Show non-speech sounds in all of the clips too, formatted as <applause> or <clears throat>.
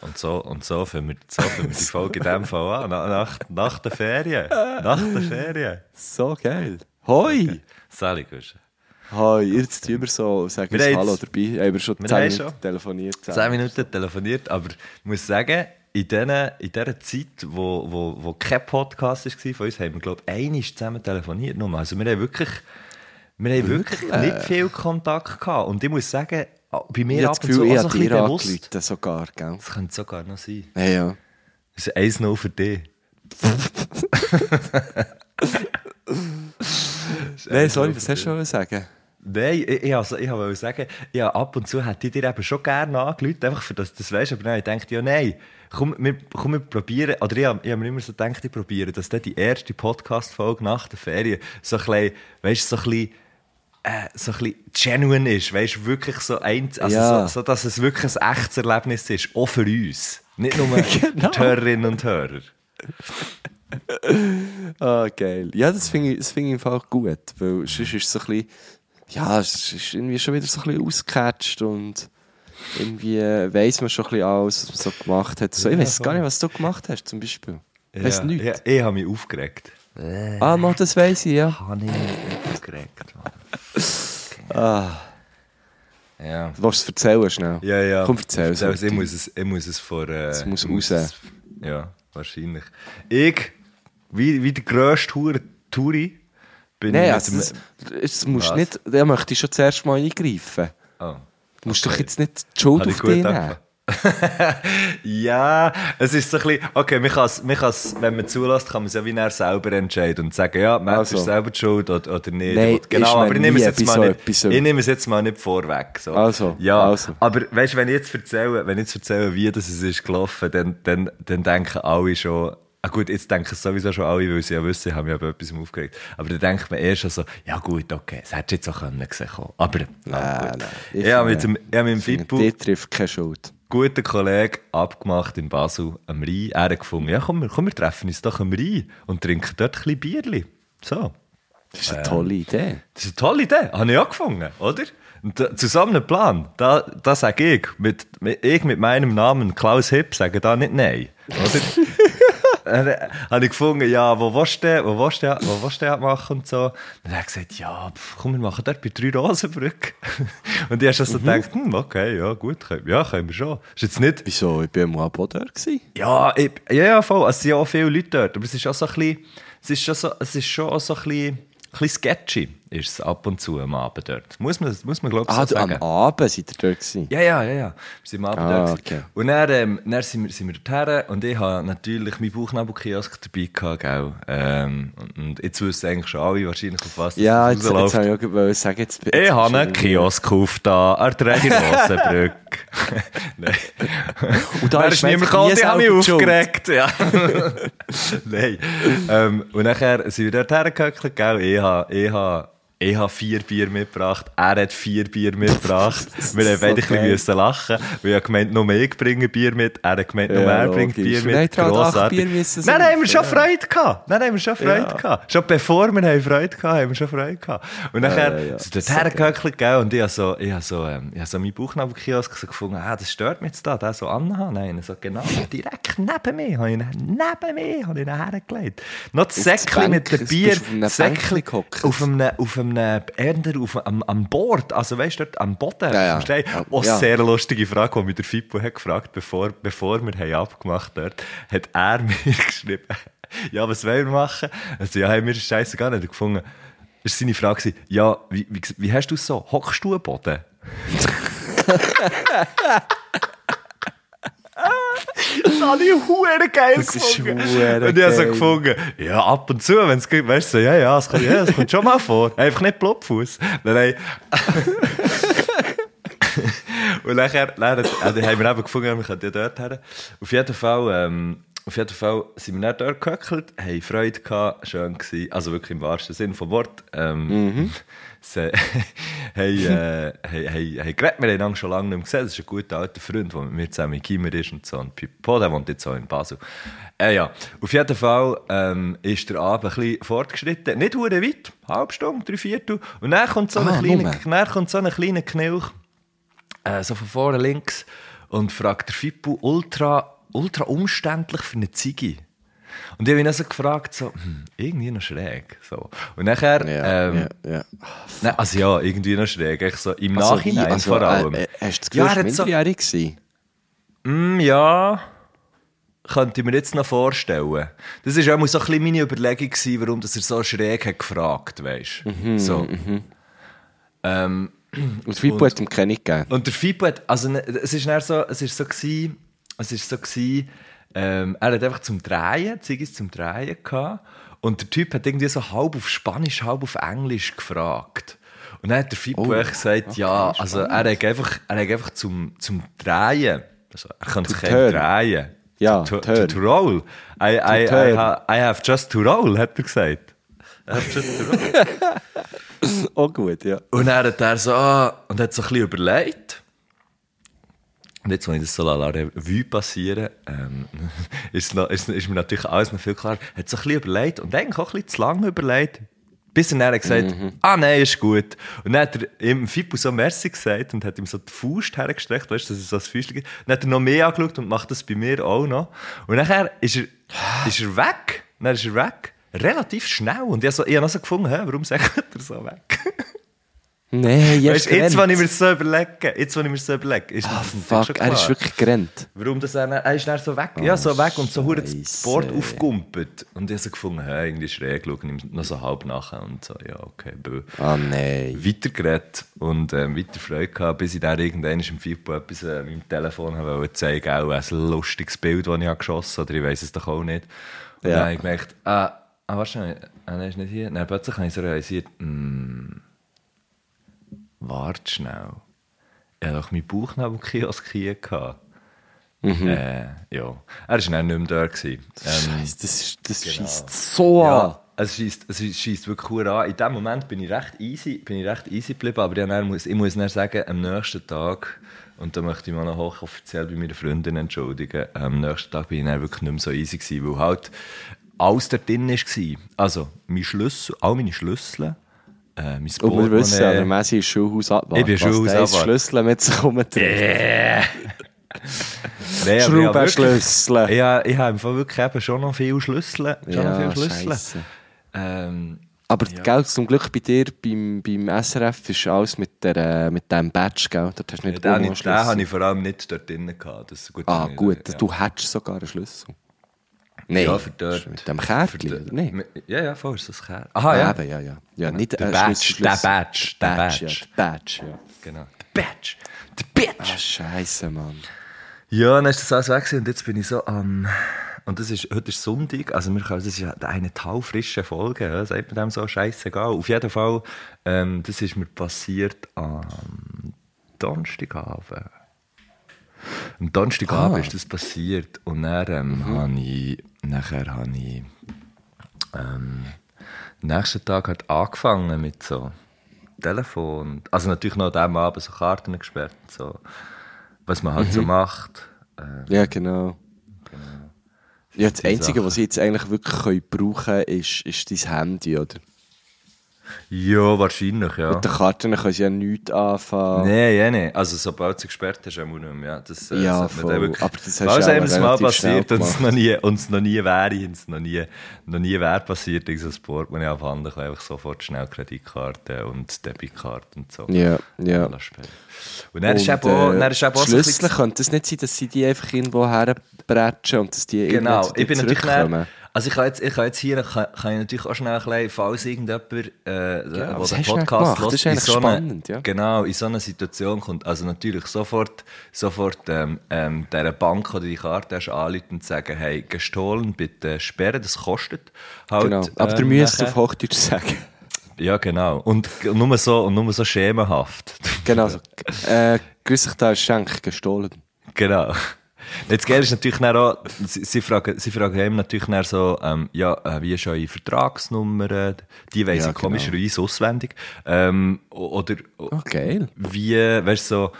Und so, und so fangen wir, so fangen wir die Folge in dem Fall an. Na- Nach, nach der Ferien. Nach der Ferien. So geil. Hoi! Sally, Gusch. Hoi, jetzt tun wir so, sagen Wir haben Hallo dabei. Haben wir schon Wir 10 haben Minuten schon. telefoniert. Zehn Minuten telefoniert, aber ich muss sagen, in dieser, in dieser Zeit, wo, wo, wo kein Podcast war von uns, haben wir, glaube ich, einmal zusammen telefoniert. Nur. Also wir haben wirklich, wir haben wirklich nicht viel Kontakt gehabt. Und ich muss sagen, bei Ich mir habe ab das und zu Gefühl, ich auch so ein dir bisschen bewusst. sogar, gell? Das könnte sogar noch sein. Ja, ja. Das ist 1-0 für dich. <laughs> Nein, sorry, was hast du schon sagen? Nein, ich, ich, also, ich wollte sagen, ja, ab und zu hätte ich dir eben schon gerne angerufen, einfach für das das weißt. Aber nein, ich dachte, ja, nein, komm, wir, komm, wir probieren. Oder ich, habe- ich habe mir immer so gedacht, ich probiere, dass dann die erste Podcast-Folge nach der Ferien so ein bisschen, weißt so ein bisschen, äh, so ein bisschen genuine ist, weißt wirklich so eins, also Ja. so, so, dass es wirklich ein echtes Erlebnis ist, auch für uns. Nicht nur <laughs> Genau. die Hörerinnen und Hörer. <laughs> Ah, geil. Ja, das finde ich, das finde ich Fall gut, weil sonst ist es so ein bisschen, ja, es ist irgendwie schon wieder so ein bisschen ausgecatcht und irgendwie äh, weiss man schon ein bisschen alles, was man so gemacht hat. So, ich Ja, weiß gar nicht, was du gemacht hast, zum Beispiel. Ich weiss ja, nichts. Ja, ich habe mich aufgeregt. Ah, mal, das weiss ich, ja. Habe ich mich aufgeregt, Mann. Ah, Ja. du willst es erzählen schnell? Ja, ja. Komm, erzähl es. Also, ich, muss es, ich muss es vor. Äh, Es muss ich raus. es- Ja, wahrscheinlich. Ich, wie, wie der grösste Hure Touri, bin Nein, ich also das, das musst nicht, da möchte ich schon zuerst mal eingreifen. oh. Du musst Okay. doch jetzt nicht die Schuld Habe auf ich dich nehmen. <laughs> ja, es ist so ein bisschen, okay, man kann's, man kann's, wenn man zulässt, kann man es ja wie er selber entscheiden und sagen, ja, Matt Also. ist selber die schuld oder, oder nicht. Nein, Und genau, aber ich nehme es jetzt mal so nicht, so. ich nehme es jetzt mal nicht vorweg. So. Also, ja, also. aber weißt du, wenn ich jetzt erzähle, wenn ich jetzt erzähle, wie das es ist gelaufen, dann, dann, dann denken alle schon, Ah gut, jetzt denken es sowieso schon alle, weil sie ja wissen, ich habe mich aber etwas aufgeregt. Aber dann denkt man erst schon so, ja gut, okay, es hätte jetzt auch können gesehen. kommen. Aber, Nein, ah, gut. nein. Ich habe mit dem, ich habe mit dem Fitbull Die trifft keine Schuld. Guten Kollegen abgemacht in Basel am Rhein. Er hat gefunden, ja komm, wir, komm, wir treffen uns doch am Rhein und trinken dort ein bisschen Bierli. So. Das ist eine tolle Idee. Das ist eine tolle Idee. Habe ich auch gefunden, oder? Und da, zusammen einen Plan. Da, da sage ich, mit, mit, ich mit meinem Namen Klaus Hipp sage da nicht nein. Oder? <laughs> Dann habe ich gefunden, ja, wo willst du, wo willst du, wo willst du machen und so. Dann hat er gesagt, ja, komm, wir machen dort bei drei Rosenbrück. <laughs> Und ich habe so gedacht, hm, okay, ja, gut, können, ja, können wir schon. Ist jetzt nicht, Wieso? Ich war mal ab dort. gewesen. ja, ich, ja, ja, voll. Also, es sind ja auch viele Leute dort. Aber es ist auch so ein bisschen, es ist schon so, es ist schon auch so ein bisschen, ein bisschen sketchy, ist es ab und zu am Abend dort. Muss man, muss man glaube ich, Ah, so du, am sagen. Abend seid ihr dort gewesen? Ja, ja, ja, ja. Wir sind am Abend Ah, dort. okay. Und dann, ähm, dann sind, wir, sind wir dorthin und ich habe natürlich meinen Bauchnabelkiosk dabei gehabt, gell? Ähm, und, jetzt wissen eigentlich schon alle wahrscheinlich, auf was das Ja, jetzt, jetzt rausläuft. habe ich auch sagen, jetzt, jetzt Ich habe einen Kiosk gekauft da, an der Rosenbrück. <laughs> Nein. Und da ist ist man niemand gekommen, die haben mich aufgeregt. Ja. <laughs> Nein. Ähm, und nachher sind wir dort hergehöckelt, gell? Ich habe, ich habe, ich habe vier Bier mitgebracht, er hat vier Bier mitgebracht. <laughs> wir haben so beide ein bisschen lachen, weil er gemeint, nur ich bringe Bier mit, er hat gemeint, nur Ja, er bringt. Bier Nein, mit. Grossartig. Bier müssen Dann haben wir schon ja. Freude gehabt. Dann haben wir schon Freude Ja. gehabt. Schon bevor wir haben Freude gehabt, haben wir schon Freude gehabt. Und nachher ja, ja. sind So hergehöckelt, gell? Und ich habe so, ich habe so, ähm, ich habe so meinen Bauchnabelkiosk so gefunden, ah, das stört mich jetzt da, der so anhaben. Nein, so genau, direkt neben mir, habe ich ihn, neben mir, habe ich ihn hergelegt. Noch das Säckchen mit dem Bier. du auf einem Säckchen? Auf einem, einem, eher auf, am, am Bord, also weißt du, dort am Boden. Ja, ja. Stein. Ja, sehr lustige Frage, die mich der Fippo hat gefragt, bevor, bevor wir haben abgemacht dort, hat er <laughs> mir geschrieben, ja, was wollen wir machen? Also, ja, haben wir Scheiße gar nicht gefunden. Das war seine Frage, ja, wie, wie, wie hast du es so? Hockst du am Boden? <laughs> Das habe ich hure geil Das gefunden. Und ich habe so gefunden, ja, ab und zu, wenn es geht, weißt du, ja, ja, es kommt, ja, es kommt schon mal vor. Einfach nicht Blobfuß. Nein, nein. <laughs> Und nachher, nachher äh, haben wir eben gefunden, wir können ja dort her. Auf jeden Fall, ähm, auf jeden Fall sind wir dann dort gehöckelt, haben Freude gehabt, schön gewesen, also wirklich im wahrsten Sinn vom Wort. Ähm, sie haben, <laughs> äh, haben, haben, geredet, wir haben ihn schon lange nicht mehr gesehen, das ist ein guter alter Freund, der mit mir zusammen in Gimmer ist und so, und Pipo, der wohnt jetzt auch in Basel. Äh, ja, auf jeden Fall ähm, ist der Abend ein bisschen fortgeschritten, nicht hure weit, halbe Stunde, drei Viertel, und dann kommt so ein Ah, kleiner, nur. dann kommt so ein kleiner Knilch, äh, so von vorne links und fragt der Fippo ultra, ultra umständlich für eine Ziege. Und ich habe ihn also gefragt, so, hm, irgendwie noch schräg. So. Und nachher, Ja, ähm, ja, ja. Nein, also ja, irgendwie noch schräg. Echt so im Also, Nachhinein also, vor allem. Äh, äh, hast du das Ja, Gefühl, er er hat so- minderjährig? gewesen? Mm, ja, könnte ich mir jetzt noch vorstellen. Das war auch mal so ein bisschen meine Überlegung, gewesen, warum das er so schräg hat gefragt weißt Mhm, so. Ähm, Und Fippo hat ihm keine gegeben. Und der Fippo hat, also ne, es ist so, es ist so gewesen, es ist so gewesen, ähm, er hat einfach zum Drehen, Ziggis zum Drehen gehabt und der Typ hat irgendwie so halb auf Spanisch, halb auf Englisch gefragt. Und dann hat der Fippo Oh, gesagt, okay, ja, also er hat einfach, er hat einfach zum, zum Drehen, also er kann sich drehen. Ja, to, to, to roll. I, I, I, ha, I have just to roll, hat er gesagt. I have just to roll. <laughs> Oh gut, ja. Und dann hat er so, und hat so ein bisschen überlegt. Und jetzt, wenn ich das so la Revue passieren, ähm, <laughs> ist, noch, ist, ist mir natürlich alles noch viel klarer. Hat so ein bisschen überlegt und eigentlich auch ein bisschen zu lange überlegt. Bis er dann hat gesagt, ah nein, ist gut. Und dann hat er ihm Fippo so Merci gesagt und hat ihm so die Faust hergestreckt, weißt du, dass es so ein Füßchen gibt. Dann hat er noch mehr angeschaut und macht das bei mir auch noch. Und nachher ist er, ist er weg. Dann ist er weg. Relativ schnell. Und ich habe so, ich hab noch so gefunden, hä, warum sagt <laughs> er so weg? Nein, Weißt, du, jetzt, wenn ich mir so überlege, jetzt, wenn ich mir so überlege, ist Ah, schon fuck, er ist wirklich gerannt. Warum das er, er ist dann so weg, ja, so weg und so hure das. Board aufgumpelt. Und ich habe so gefunden, hey, irgendwie schräg, schaue ihm noch so halb nachher und so, ja, okay, bö. Ah, nein. Weitergeredet und ähm, weiter Freude gehabt, bis ich dann irgendwann im Fippo etwas äh, mit dem Telefon habe wollte zeigen, auch ein lustiges Bild, das ich habe geschossen habe, oder ich weiss es doch auch nicht. Und Ja. dann habe ich gemerkt, ah, ah wahrscheinlich, ah, nein, ist nicht hier. Dann plötzlich habe ich so realisiert, hm, warte schnell. Ich hatte meinen Bauchnabelkiosk hier. Gehabt. Äh, ja. Er war dann nicht mehr da. Gewesen. Ähm, Scheiße, das, das genau. schießt so an. ja, es schießt, es schießt wirklich hure an. In dem Moment bin ich recht easy, bin ich recht easy geblieben, aber dann muss, ich muss dann sagen, am nächsten Tag, und da möchte ich mich noch hochoffiziell bei meiner Freundin entschuldigen, am nächsten Tag bin ich dann wirklich nicht mehr so easy gewesen, weil halt alles da drin war. Also, mein Schlüssel, all meine Schlüssel, äh, mein Und wir wissen, ja, der. Messi ist Schulhausabwart. Ich bin Was Schulhausabwart. ist Schlüssel mit sich rumträgt. <laughs> Wirklich- Schraubenschlüssel. Ja, ich habe im Fall wirklich eben schon noch viele Schlüssel. Schon noch Ja, viele Schlüssel. Ähm, Aber gell, zum Glück bei dir beim, beim SRF ist alles mit, der, mit dem Badge, gell? Dort hast du Ja, nicht den, noch den Schlüssel. habe ich vor allem nicht dort drinnen gehabt. Das ist gut, Ah, gut, ja. du hättest sogar einen Schlüssel. Nein, Ja, für dort. mit dem Für oder nicht? Ja, ja, voll ist das Kärtchen. Aha, ja. Eben, ja, ja. Ja, nicht Der Badge, Schlüssel- der Badge, der Badge, ja, der Badge, ja. Genau. Der Badge. Der Badge. Ah, Scheiße, Mann. Ja, dann ist das alles weg und jetzt bin ich so am... Und das ist, heute ist Sonntag, also wir können, das ist ja eine taufrische Folge, ja, sagt man dem so, scheißegal. Auf jeden Fall, ähm, das ist mir passiert am Donnerstagabend. Am Donnerstagabend Ah. ist das passiert und dann ähm, habe ich, nachher habe ich ähm, nächsten Tag hat angefangen mit so Telefon, also natürlich noch an diesem Abend so Karten gesperrt, und so, was man halt so macht. Äh, Ja, genau. Ja, das Einzige, Sachen. was ich jetzt eigentlich wirklich brauchen kann, ist, ist dein Handy, oder? Ja, wahrscheinlich, ja. Mit den Karten können sie ja nichts anfangen. Nein, ja, nicht. Also, sobald sie gesperrt hast, auch nicht mehr. Ja, das, äh, Ja, man voll. wirklich- Aber das hast du einem auch das mal passiert und es noch nie, und es noch nie wäre, und es noch nie, noch nie wäre passiert, irgendein Sport, man ja abhanden kann, einfach sofort schnell Kreditkarte und Debitkarte und so. Ja, ja. Und dann ist Und, eben auch, äh, dann ist eben auch so ein Schlüssel könnte es nicht sein, dass sie die einfach irgendwo herbretschen und dass die Genau, ich bin natürlich also ich kann jetzt, ich kann jetzt hier, kann, kann ich natürlich auch schnell ein bisschen, falls irgendjemand, äh, der was den Podcast hört, Das ist in so eine- spannend, ja. Genau, in so eine Situation kommt, also natürlich sofort, sofort ähm, ähm, dieser Bank oder die Karte hast anrufen und sagen, hey, gestohlen, bitte sperren, das kostet halt. Genau. Aber ähm, du müsst nachher. auf Hochdeutsch sagen. Ja, genau. Und nur so, und nur so schemenhaft. Genau so. Äh, grüß dich, da ist Schenk gestohlen. genau. Jetzt geil ist natürlich auch, sie, sie fragen, sie fragen ihm natürlich so, ähm, ja, äh, wie ist eure Vertragsnummer? Die weiss Ja, ich genau. komischerweise auswendig. Ähm, oder, Oh, geil. wie, weißt du, so,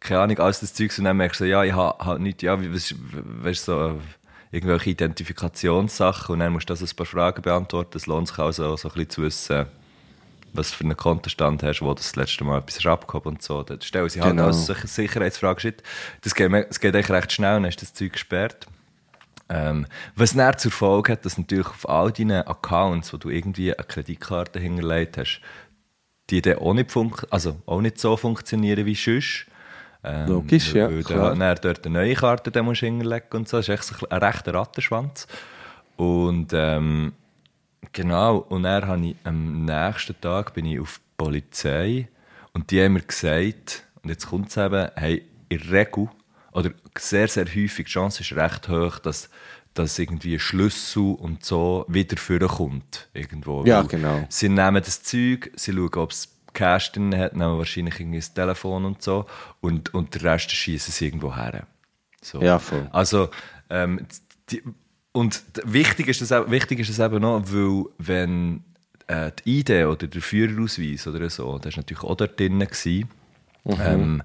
keine Ahnung, alles das Zeugs und dann merkst du so, ja, ich habe halt nicht, ja, wie, weißt du, so, äh, irgendwelche Identifikationssachen und dann musst du also ein paar Fragen beantworten. Es lohnt sich also so ein bisschen zu wissen, was für einen Kontostand hast, wo du das letzte Mal etwas abgehoben und so. Dann stellen sie halt Genau. als Sicher- Sicherheitsfrage, shit, das geht, das geht eigentlich recht schnell, dann ist das Zeug gesperrt. Ähm, was dann zur Folge hat, dass natürlich auf all deinen Accounts, wo du irgendwie eine Kreditkarte hinterlegt hast, die dann auch nicht, also auch nicht so funktionieren wie sonst. Ähm, Logisch, ja, Weil du klar. dann dort eine neue Karte dann musst hinterlegen und so. Das ist echt so ein rechter Rattenschwanz. Und ähm, genau, und dann habe ich am nächsten Tag bin ich auf die Polizei und die haben mir gesagt, und jetzt kommt es eben, hey, in der Regel, oder sehr, sehr häufig, die Chance ist recht hoch, dass dass irgendwie Schlüssel und so wieder vorkommt irgendwo. Ja, Weil genau. Sie nehmen das Zeug, sie schauen, ob es Cash drin hat, nehmen wahrscheinlich irgendwie das Telefon und so und, und den Rest schießen sie irgendwo her. So. Ja, voll. Also, ähm, die, und wichtig ist, das, wichtig ist das eben noch, weil wenn äh, die ID oder der Führerausweis oder so, das war natürlich auch dort drin, gewesen, ähm,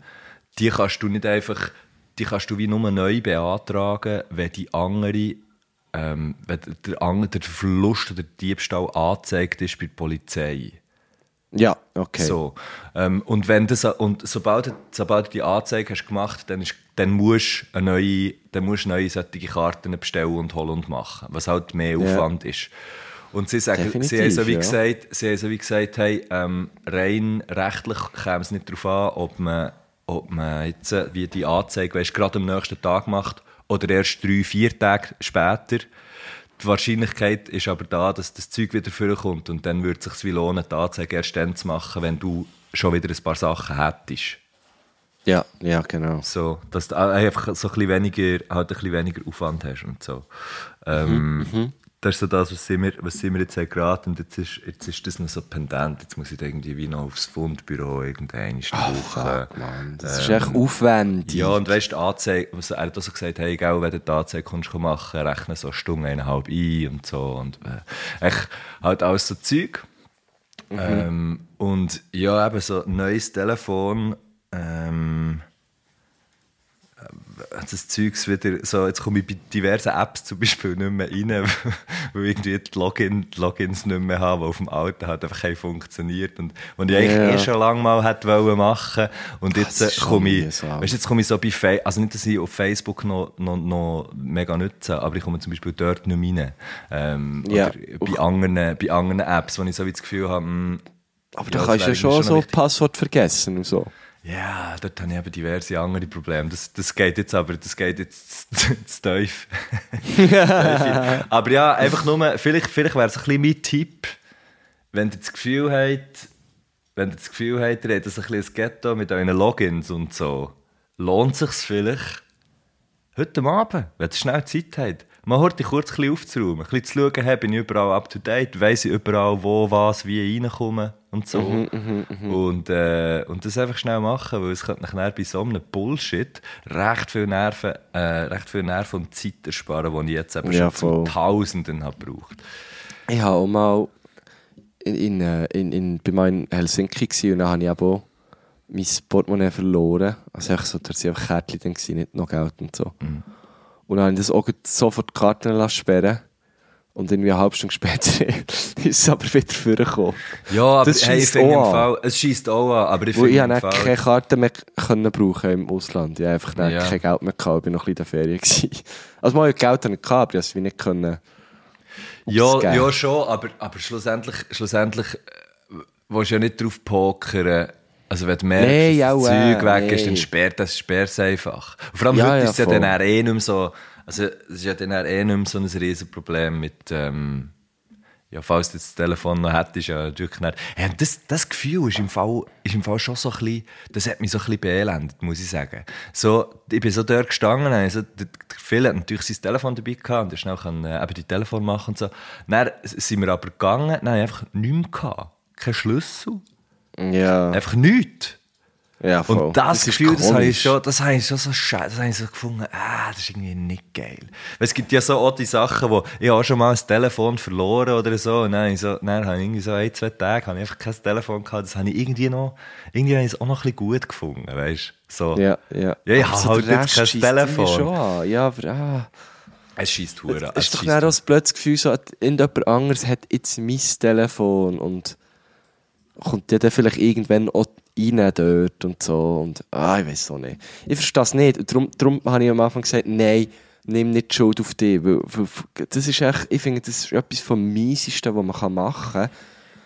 die kannst du nicht einfach, die kannst du wie nur neu beantragen, wenn die andere, ähm, wenn der, der Verlust oder der Diebstahl angezeigt ist bei der Polizei. Ja, okay. So. Ähm, und wenn das, und sobald, du- sobald du die Anzeige hast gemacht, dann, ist, dann musst du neue, dann musst neue solche Karten bestellen und holen und machen, was halt mehr Ja. Aufwand ist. Und sie sagen, sie haben so wie ja. gesagt, sie haben so wie gesagt, hey, ähm, rein rechtlich käme es nicht darauf an, ob man, ob man jetzt äh, wie die Anzeige, weißt, gerade am nächsten Tag macht oder erst drei, vier Tage später. Die Wahrscheinlichkeit ist aber da, dass das Zeug wieder vorkommt und dann würde es sich wie lohnen, die Anzeige erst dann zu machen, wenn du schon wieder ein paar Sachen hättest. Ja, ja, genau. So, dass du einfach so ein bisschen weniger, halt ein bisschen weniger Aufwand hast und so. Ähm, Das ist so das, was sie mir, was sie mir jetzt haben geraten und jetzt ist, jetzt ist das noch so pendent. Jetzt muss ich irgendwie wie noch aufs Fundbüro irgendeine Woche. Mann, das ist echt aufwendig. Ja, und weißt du, Anzeige, was er hat auch so gesagt, hey, gell, wenn du die Anzeige kommst, komm machen, rechne so eine Stunde, eineinhalb ein und so. Und äh, echt halt alles so Zeug. Ähm, und ja, eben so ein neues Telefon, ähm, äh, das Zeugs wieder, so, jetzt komme ich bei diversen Apps zum Beispiel nicht mehr rein, <laughs> weil irgendwie die, Login, die Logins nicht mehr haben, die auf dem alten halt einfach nicht funktioniert und, und ich eigentlich Ja. eh schon lange mal hätte wollen machen und jetzt das ist äh, schon komme ich, weißt, jetzt komme ich so bei Facebook, also nicht, dass ich auf Facebook noch, noch, noch mega nutze, aber ich komme zum Beispiel dort nicht mehr rein. Ähm, Ja. Oder bei anderen, bei anderen Apps, wo ich so wie das Gefühl habe, hm, Aber ja, du das kannst ja wäre schon irgendwie so. Passwort vergessen und so. Ja, dort habe ich eben diverse andere Probleme. Das, das geht jetzt aber, das geht jetzt <laughs> <laughs> zu, tief. aber ja, einfach nur, vielleicht, vielleicht wäre es ein bisschen mein Tipp, wenn ihr das Gefühl habt, wenn ihr das Gefühl habt, ihr habt ein bisschen ein Ghetto mit euren Logins und so, lohnt es sich vielleicht, heute Abend, wenn ihr schnell Zeit habt, mal heute kurz ein bisschen aufzuräumen, ein bisschen zu schauen, hey, bin ich überall up to date, weiss ich überall, wo, was, wie reinkommen und so. und, äh, und das einfach schnell machen, weil es könnte nachher bei so einem Bullshit recht viel Nerven, äh, recht viel Nerven und Zeit ersparen, die ich jetzt eben Ja, schon zu voll. Tausenden habe gebraucht. Ich habe auch mal in, in, äh, in, in, bei mir in Helsinki gewesen, und dann habe ich aber auch mein Portemonnaie verloren. Also einfach so, da waren einfach Kärtchen nicht noch Geld und so. Und dann habe ich das auch sofort die Karten lassen sperren und irgendwie eine halbe Stunde später <laughs> ist es aber wieder vorgekommen. Ja, aber Das hey, ich finde im. Fall, es schießt auch an, aber ich Wo ich habe keine Karte mehr können brauchen im Ausland. Ich habe einfach Ja. kein Geld mehr gehabt, ich war noch ein bisschen in der Ferien. gewesen. <laughs> Also mal Geld hatte ich gehabt, aber ich habe es nicht können. Ja, ja schon, aber, aber schlussendlich, schlussendlich äh, willst du ja nicht drauf pokern. Also wenn du merkst, Nee, dass das äh, Zeug weg ist, nee. dann sperrt das sperr's einfach. Und vor allem Ja, heute ja, ist es ja voll. dann eh nicht mehr so, also es ist ja dann eh nicht mehr so ein Riesenproblem mit, ähm, ja, falls du das Telefon noch hättest, ja, natürlich nicht. Ja, das, das Gefühl ist im, Fall, ist im Fall schon so ein bisschen, das hat mich so ein bisschen beelendet, muss ich sagen. So, ich bin so dort gestanden, also, der, Phil hat natürlich sein Telefon dabei gehabt und er schnell kann, äh, eben die Telefon machen und so. Dann sind wir aber gegangen, dann einfach nichts mehr gehabt. Kein Schlüssel, Ja, einfach nichts. ja voll. Und das, ist Gefühl, das habe ich schon, das habe ich schon so scheiße, das habe ich so gefunden, ah, das ist irgendwie nicht geil. Weil es gibt ja so die Sachen, wo ich auch schon mal ein Telefon verloren oder so, und dann, habe ich so, dann habe ich irgendwie so ein, zwei Tage, habe ich einfach kein Telefon gehabt, das habe ich irgendwie noch, irgendwie habe ich es auch noch ein bisschen gut gefunden, weißt du, so. Ja, ja. Ja, ich habe halt jetzt kein Telefon. Schon an. Ja, aber ah. Es schießt Hure. Es ist doch dann auch das blödes Gefühl, so, irgendjemand anderes hat jetzt mein Telefon und kommt ja dann vielleicht irgendwann auch rein dort und so. Und, ah, ich weiß auch nicht. Ich verstehe es nicht. Darum, darum habe ich am Anfang gesagt, nein, nimm nicht die Schuld auf dich. Weil, weil, das ist echt, ich finde, das ist etwas vom Miesesten, was man machen kann.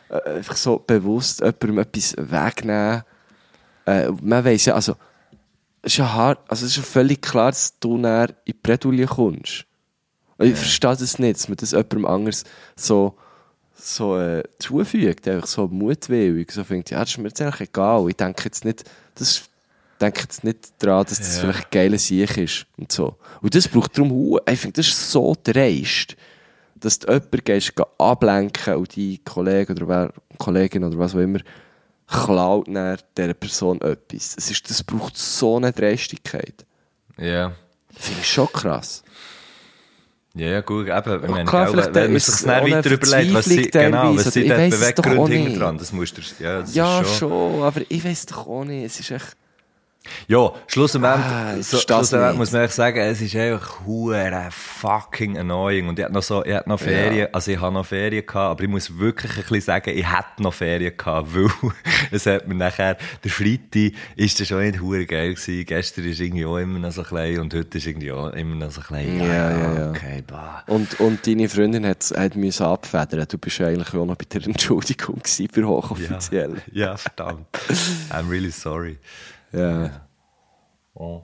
Äh, einfach so bewusst jemandem etwas wegnehmen. Äh, man weiss ja, also, es ist ja hart, also es ist ja völlig klar, dass du näher in die Bredouille kommst. Ich verstehe das nicht, dass man das jemandem anders so, so äh, zufügt, einfach so mutwillig, so findet, ja, das ist mir jetzt eigentlich egal. Ich denke jetzt nicht, das denke jetzt nicht daran, dass das Ja. vielleicht ein geiler Sieg ist und so. Und das braucht darum, ich finde, das ist so dreist, dass du jemanden gehst, geh ablenken und die Kollege oder wer, Kollegin oder was auch immer klaut dann dieser Person etwas. Das, ist, das braucht so eine Dreistigkeit. Ja. Finde ich schon krass. Ja, ja, gut, eben, ich meine, klar, gell, vielleicht wenn man sich dann weiter überlegt, was sie, genau, was sie Beweggrund auch hinter dran, das musst du, ja, das Ja, ist schon. aber ich weiß doch auch nicht. Es ist echt. Ja, schlussendlich, Ah, ich so, schlussendlich muss man sagen, es ist einfach hure fucking annoying. Und ich hatte noch so, ich hatte noch Ferien, also ich habe noch Ferien gehabt, aber ich muss wirklich ein bisschen sagen, ich hätte noch Ferien gehabt, <laughs> weil es hat mir nachher, der Freitag ist das schon nicht hure geil gewesen. Gestern ist irgendwie auch immer noch so klein und heute ist irgendwie auch immer noch so klein. Ja, ja, ja. Okay, bah. Und, und deine Freundin hat, hat müssen abfedern. Du bist ja eigentlich auch noch bei der Entschuldigung gewesen, für hochoffiziell. Ja, ja, verdammt. I'm really sorry. Ja. Oh.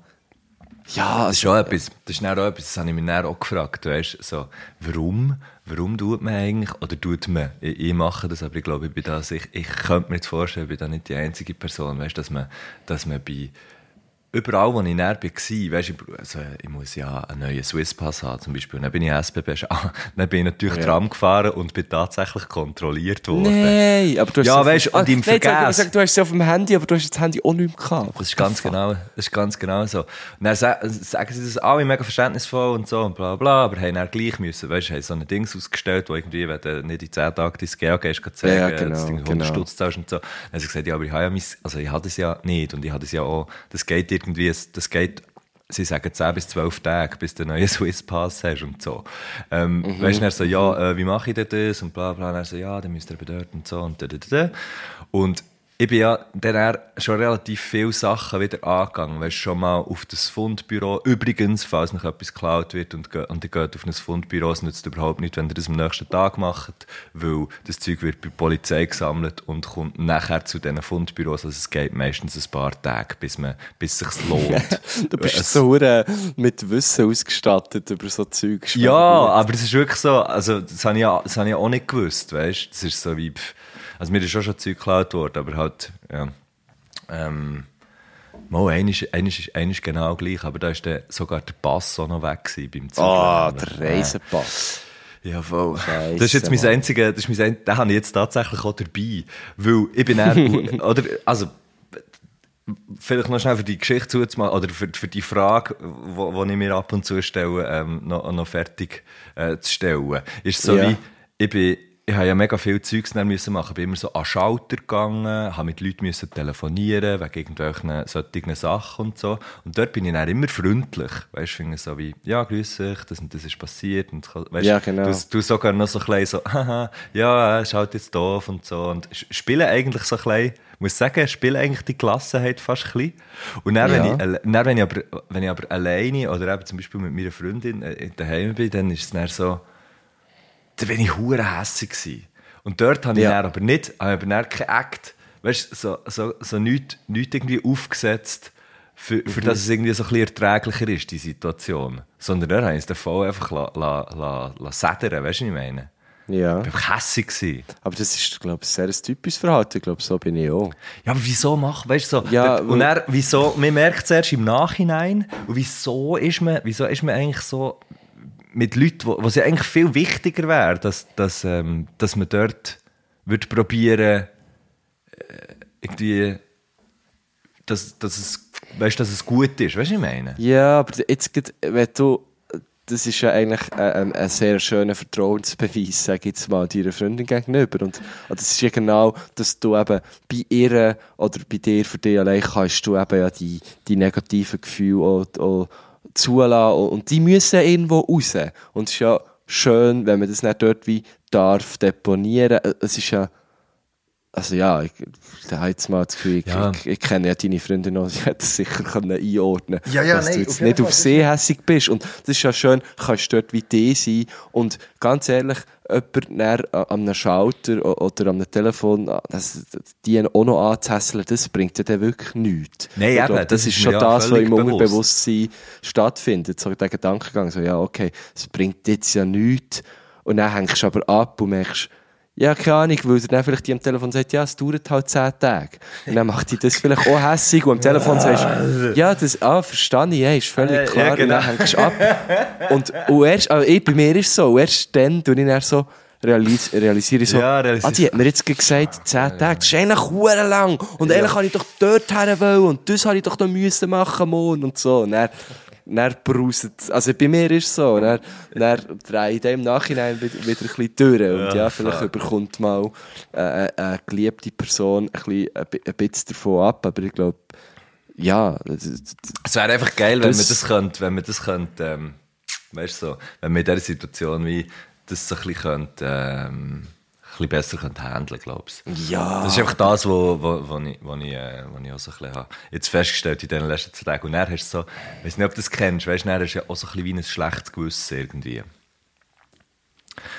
Ja, Das ist schon etwas, das ist auch etwas, das habe ich mich dann auch gefragt, weißt, so, warum, warum tut man eigentlich, oder tut man, ich, ich mache das, aber ich glaube, ich bin da, ich, ich könnte mir jetzt vorstellen, ich bin da nicht die einzige Person, weißt, dass man, dass man bei, überall, wo ich näher war, weißt, ich, also, ich muss ja einen neuen Swisspass haben, zum Beispiel, dann bin ich SBB, <laughs> dann bin ich natürlich Ja. Tram gefahren und bin tatsächlich kontrolliert worden. Nein, aber du hast Ja, es auf- weisst, und im ich Vergäß- gesagt, du hast es auf dem Handy, aber du hast das Handy auch nicht mehr gehabt. Das ist ganz genau, das ist ganz genau so. Und dann sa- sagen sie das alle mega verständnisvoll und so und bla bla, aber haben dann gleich müssen, weißt du, haben so ein Ding ausgestellt, wo irgendwie, wenn du nicht in 10 Tagen dein GEO gehst, kannst du Ja, genau, dass du 100 genau. Stutz zahlst und so. Dann haben sie gesagt, ja, aber ich habe ja mein, also ich habe das ja nicht und ich habe das ja auch, das geht irgendwie, das geht, sie sagen 10 bis 12 Tage, bis du einen neuen <laughs> Swiss Pass hast und so. Ähm, Mhm. Weißt du, dann so, ja, äh, wie mache ich denn das und bla bla, und dann so, ja, dann müsst ihr dort und so und da, da, da. Und ich bin ja dann schon relativ viele Sachen wieder angegangen. Weißt schon mal auf das Fundbüro. Übrigens, falls noch etwas geklaut wird und, und ihr geht auf ein Fundbüro, es nützt überhaupt nicht, wenn ihr das am nächsten Tag macht, weil das Zeug wird bei der Polizei gesammelt und kommt nachher zu diesen Fundbüros. Also es geht meistens ein paar Tage, bis, man, bis es sich lohnt. <laughs> Du bist Es- so äh, mit Wissen ausgestattet über so Zeug. ja, aber es ist wirklich so, also das habe ich, ja- das habe ich auch nicht gewusst, weißt Das ist so wie, pff, also mir ist schon schon Zeug geklaut worden, aber halt, ja, ähm, mal, ist, einer ist genau gleich, aber da der, sogar der Pass auch noch weg gewesen beim Zeug. Ah, der Reisepass. Ja, voll. Scheisse, das ist jetzt mein einziger, das ist mein, ein- den habe ich jetzt tatsächlich auch dabei, weil ich bin dann, <laughs> oder, also, vielleicht noch schnell für die Geschichte zuzumachen, oder für, für die Frage, wo ich mir ab und zu stelle, ähm, noch, noch fertig äh, zu stellen. Ist so Ja. wie, ich bin, ich habe ja mega viel Zeugs müssen machen. Ich bin immer so an Schalter gegangen, habe mit Leuten müssen telefonieren, wegen irgendwelchen solchen Sachen und so. Und dort bin ich dann immer freundlich. Weißt du, finde so wie, ja, grüß dich, das und das ist passiert. Und, weißt, Ja, genau. Du, du sogar noch so ein bisschen so, <laughs> haha, ja, ist halt jetzt doof und so. Und spielen eigentlich so ein bisschen, ich muss sagen, spielen eigentlich die Gelassenheit fast ein bisschen. Und dann, wenn, Ja. ich, alle- dann wenn, ich aber, wenn ich aber alleine oder eben zum Beispiel mit meiner Freundin äh, daheim bin, dann ist es dann so, da bin ich hure hässig. Und dort habe ich Ja. aber nicht, habe ich aber dann kein Act, weißt so, so, so nichts nicht irgendwie aufgesetzt, für, für dass es irgendwie so ein bisschen erträglicher ist, die Situation. Sondern da habe ich es dann voll einfach la, la, la, la sedern, weißt du, was ich meine? Ja. Ich war hässig. Gewesen. Aber das ist, glaube ich, sehr ein typisches Verhalten. Ich glaube, so bin ich auch. Ja, aber wieso machen, weißt du, so, Ja, und er, wieso, man merkt es erst im Nachhinein, und wieso ist man, wieso ist man eigentlich so mit Leuten, wo, es ja eigentlich viel wichtiger wäre, dass, dass, ähm, dass man dort würde probieren, äh, irgendwie, dass, dass es, weißt, dass es gut ist, weißt du, was ich meine? Ja, aber jetzt, wenn du, das ist ja eigentlich ein, ein, sehr schöner Vertrauensbeweis, sag ich mal, deiner Freundin gegenüber. Und das ist ja genau, dass du eben bei ihr oder bei dir, für dich allein kannst du eben ja die, die negativen Gefühle auch, auch zulassen. Und die müssen irgendwo raus. Und es ist ja schön, wenn man das nicht dort wie darf deponieren. Es ist ja, also ja, ich, da habe jetzt mal das Gefühl, ich, Ja. ich, ich kenne ja deine Freundin noch, <laughs> sie hätte es sicher können einordnen Ja, ja, dass nein, du auf jetzt jeden nicht auf See hässig bist. Und das ist ja schön, kannst dort wie die sein. Und ganz ehrlich, jemand näher an einem Schalter oder an einem Telefon, das, die auch noch anzuhässeln, das bringt ja dann wirklich nichts. Nein, eben, glaube, das das ist schon ja das, was im bewusst. Unterbewusstsein stattfindet. So der Gedankengang, so, ja, okay, es bringt jetzt ja nichts. Und dann hängst du aber ab und merkst, ja, keine Ahnung, weil er dann vielleicht die am Telefon sagt, ja, es dauert halt zehn Tage. Und dann macht dich das vielleicht auch hässig und am Telefon sagst ja, das, ah, verstehe ich, ja, ist völlig Äh, ja, klar. genau. Und dann hängst du ab. <laughs> Und, und erst, also, ich, bei mir ist es so, und erst dann tue ich dann so, realis realisiere ich so, Ja, realisiere- ah, die hat mir jetzt gesagt, zehn Tage, das ist eigentlich hure lang. Und eigentlich habe ich doch dort her wollen und das habe ich doch müssen machen morgen und so. Und dann, dann brauset also bei mir ist es so, dann, dann drehe ich im Nachhinein wieder, wieder ein bisschen durch. Und ja, Ja, vielleicht fuck. überkommt mal äh, eine geliebte Person ein bisschen, ein bi- ein bisschen davon ab, aber ich glaube, ja, Es wäre einfach geil, wenn Das- man das könnte, wenn man das könnte, ähm, weißt du, so, wenn man in dieser Situation wie das so ein bisschen könnte, ähm, bisschen besser könnte handeln, glaubst ja. Das ist einfach das, wo, wo, wo, ich, wo, ich, äh, wo ich auch so ein bisschen habe. Jetzt festgestellt in den letzten zwei Tagen. Und dann hast du so, ich weiß nicht, ob du das kennst, weißt du, dann hast du ja auch so ein bisschen wie ein schlechtes Gewissen irgendwie.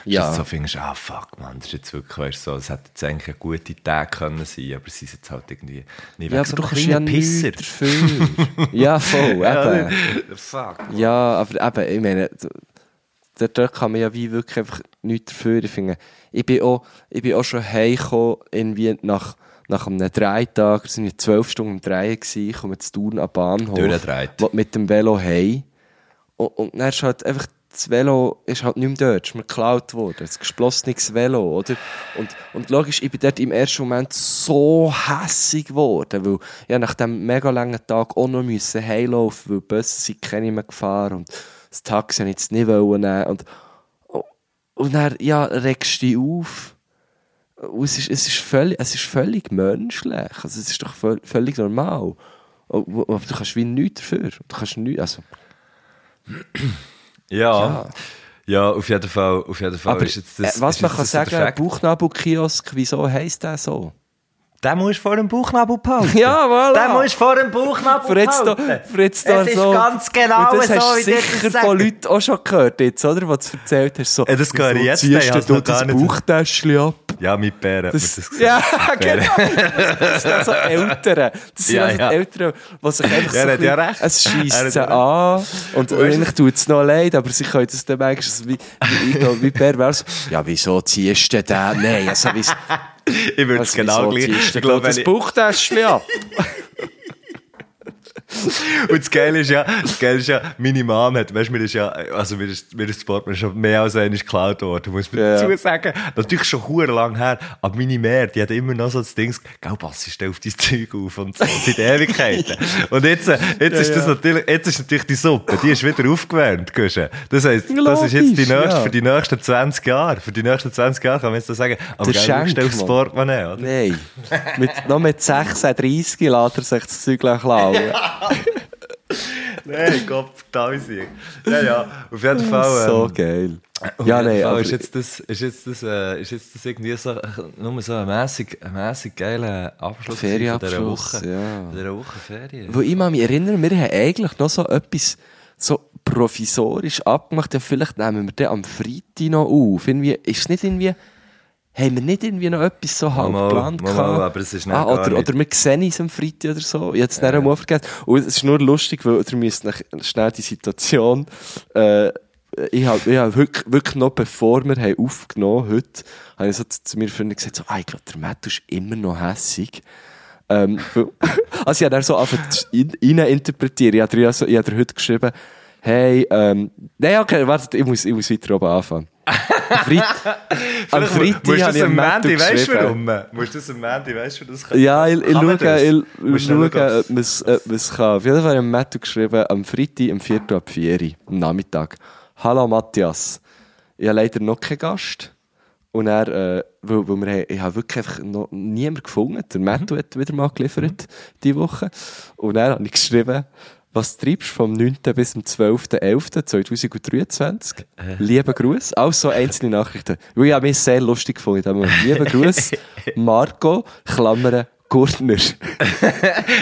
ja. Dass du so findest, ah fuck, man, das ist jetzt wirklich, weißt du, so, es hätte jetzt eigentlich eine gute Tag können sein, aber sie ist jetzt halt irgendwie nicht Ja, aber so du ein kannst ja nichts dafür. <laughs> ja, voll, eben. Ja, fuck. Ja, aber eben, ich meine, dort, dort kann man ja wie wirklich einfach nichts dafür. Ich finde, ich bin auch, ich bin auch schon heimgekommen, irgendwie nach, nach einem Dreitag, es wir zwölf Stunden im Drehen gewesen, ich komme zu Thun am Bahnhof. Mit dem Velo heim. Und, und dann ist halt einfach, das Velo ist halt nicht mehr dort, es ist mir geklaut worden. Es ist ein geschlossenes Velo, oder? Und, und logisch, ich bin dort im ersten Moment so hässig geworden, weil ja nach dem mega langen Tag auch noch müssen heimlaufen, weil die Busse sind keine mehr gefahren und das Taxi jetzt nicht wollen nehmen. Und, und dann, ja, regst du dich auf. Und es ist, es ist völlig, es ist völlig menschlich. Also, es ist doch völ- völlig normal. Aber du kannst wie nichts dafür. Du kannst nichts, also, <clears throat> Ja. ja. auf jeden Fall, auf jeden Fall aber ist jetzt das, äh, was man kann sagen. Bauchnabelkiosk, wieso heisst der so? Den musst du vor dem Bauchnabel behalten. Ja, voilà. Den musst du vor dem Bauchnabel da, behalten. für jetzt da Es ist so. ganz genau Und das so, hast wie du sicher von Leuten auch schon gehört, jetzt, oder? Was du erzählt hast. So, Ja, das höre ich wieso jetzt, ziehst du gar das Bauchtäschchen ab? Ja, mit Bären. Das, das gesagt. <laughs> ja, Bären. genau. Das sind also Eltern. Das sind Ja, also ja. die Eltern, die sich einfach Ja, so ein ja bisschen- recht. Es scheisst sie ja an. Und du- eigentlich tut es noch leid, aber sie können das dann manchmal wie, wie, glaube, wie pervers. Ja, wieso ziehst du den? Nein, also, wieso, Ich würde es also, genau wieso gleich. Ich glaube, das Bauchtäschchen ab? <laughs> Und das Geile ist ja, das Geile ist ja, meine Mom hat, weißt du, mir ist ja, also mir ist, mir ist das Portemonnaie schon mehr als einmal geklaut worden, muss man Ja. dazu sagen. Natürlich schon hure lang her, aber meine Mehr, die hat immer noch so das Ding, gell, Bassi, stell auf dein Zeug auf und so, seit Ewigkeiten. Und jetzt, jetzt ist das natürlich, jetzt ist natürlich die Suppe, die ist wieder aufgewärmt, Gusche. Das heisst, das ist jetzt die Logisch, nächste, ja. für die nächsten 20 Jahre, für die nächsten 20 Jahre kann man jetzt sagen, aber Der gell, stell aufs Schenkmann. Portemonnaie, oder? Nein. Mit, noch mit 36 lässt er sich das Zeug klauen. <laughs> Nein, Gott, tausend. Ja, ja, auf jeden Fall. so ähm, geil. Auf Ja, nein, Fall ist jetzt das, ist jetzt das, äh, ist jetzt das irgendwie so, nur so ein mäßig, ein mäßig geiler Abschluss von dieser Woche. ja. Von dieser Woche Ferien. Wo ich mich erinnere, wir haben eigentlich noch so etwas so provisorisch abgemacht. Ja, vielleicht nehmen wir den am Freitag noch auf. Irgendwie, ist es nicht irgendwie, haben wir nicht irgendwie noch etwas so halb Mal, geplant mal, aber es ist nicht ah, oder, nicht. oder wir sehen uns am Freitag oder so. Ich habe es nicht einmal vergessen. Und es ist nur lustig, weil ihr müsst nach- schnell die Situation, äh, ich habe, ich habe wirklich, wirklich noch, bevor wir haben aufgenommen heute, habe ich so zu, mir Freundin gesagt, so, ah, ich glaube, der Matt ist immer noch hässig. Ähm, <laughs> also ich habe dann so in- rein interpretieren. Ich habe dir, ja so, ich habe dir heute geschrieben, hey, ähm, nein, okay, warte, ich muss, ich muss weiter oben anfangen. Am Freit- <laughs> am Freitag musst habe ich am Mandy, weißt du warum? Musst du das am Mandy, weißt du, das kann Ja, ich, ich schaue, ich, schaue, ob man es kann. Auf jeden Fall habe ich Matthew geschrieben, am Freitag, am 4. ab 4 Uhr, am Nachmittag. Hallo Matthias, ich habe leider noch keinen Gast. Und er, äh, weil, weil wir, ich habe wirklich einfach noch niemanden gefunden. Der Matthew Mhm. hat wieder mal geliefert, diese Woche. Und dann habe ich geschrieben, was treibst du vom 9. bis zum 12.11.2023? Äh. Liebe Gruß. Auch so einzelne Nachrichten. Weil ich habe mich sehr lustig gefunden. in dem Moment. Liebe Gruß, <laughs> Marco, Klammern, Gurtner. <laughs>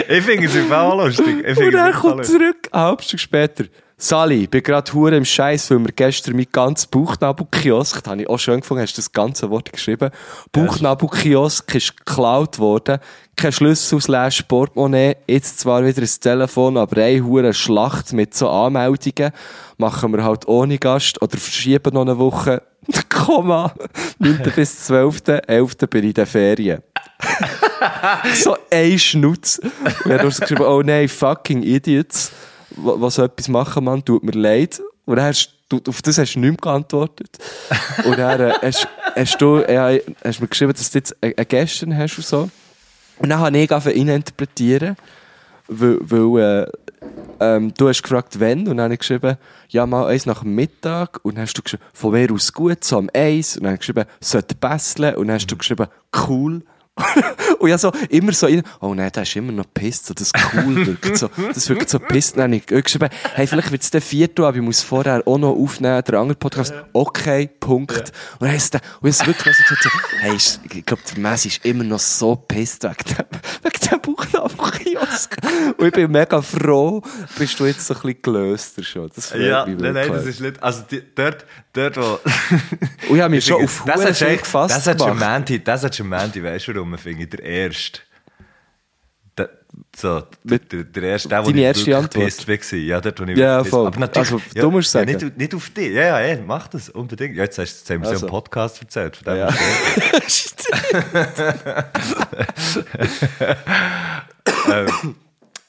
Ich finde es im Fall lustig. Ich Und er kommt zurück, eine halbe Stunde später. Sally, ich bin gerade hure im Scheiß, weil mir gestern mein ganzes Bauchnabelkiosk, das habe ich auch schön gefunden, hast du das ganze Wort geschrieben. Bauchnabelkiosk ist geklaut worden. Kein Schlüssel slash Portemonnaie. Jetzt zwar wieder ein Telefon, aber eine hure Schlacht mit so Anmeldungen. Machen wir halt ohne Gast oder verschieben noch eine Woche. <laughs> Komma. 9. <laughs> bis 12. 11. bin ich in den Ferien. <laughs> so ein Schnutz. Und er hat so geschrieben, oh nein, fucking Idiots. Wa- Was so etwas machen, Mann, tut mir leid. Und dann hast du, auf das hast du nicht mehr geantwortet. Und dann äh, hast, hast du, ja, hast mir geschrieben, dass du jetzt eine Gäste hast und so. Und dann habe ich angefangen interpretieren, weil, weil äh, ähm, du hast gefragt, wann, und dann habe ich geschrieben, ja, mal eins nach dem Mittag, und dann hast du geschrieben, von mir aus gut, so am eins, und dann habe ich geschrieben, sollte besseln, und dann hast du geschrieben, cool. <laughs> und ja, so, immer so, oh nein, der ist immer noch pisst, so, das cool <laughs> wirkt so, das wirkt so pisst. Dann habe ich geschrieben, hey, vielleicht wird es der vierte, aber ich muss vorher auch noch aufnehmen, der andere Podcast, okay, Punkt. Und dann ist der, und es wirklich so gesagt, so, hey, ich glaube, der Messi ist immer noch so pisst wegen dem, wegen dem Buchnabelkiosk. Und ich bin mega froh, bist du jetzt so ein bisschen gelöster schon. Das freut Ja, mich nein, nein, das ist nicht. Also, die, dort, dort, wo. <laughs> Und ich habe mich schon <laughs> auf das Huren gefasst Das am gemacht. Mandy, das du am Mandy, weißt du warum, finde ich, der Erste. So, Mit- der, der Erste, der, wo Deine ich erste Antwort? war. Ja, dort, wo ich Ja, voll. Aber natürlich, Also, du musst ja, sagen. nicht, nicht auf dich. Ja, ja, ja, mach das, unbedingt. Ja, jetzt, hast, haben wir Also. so einen Podcast erzählt. Von dem Ja. hast <laughs> <laughs> ähm,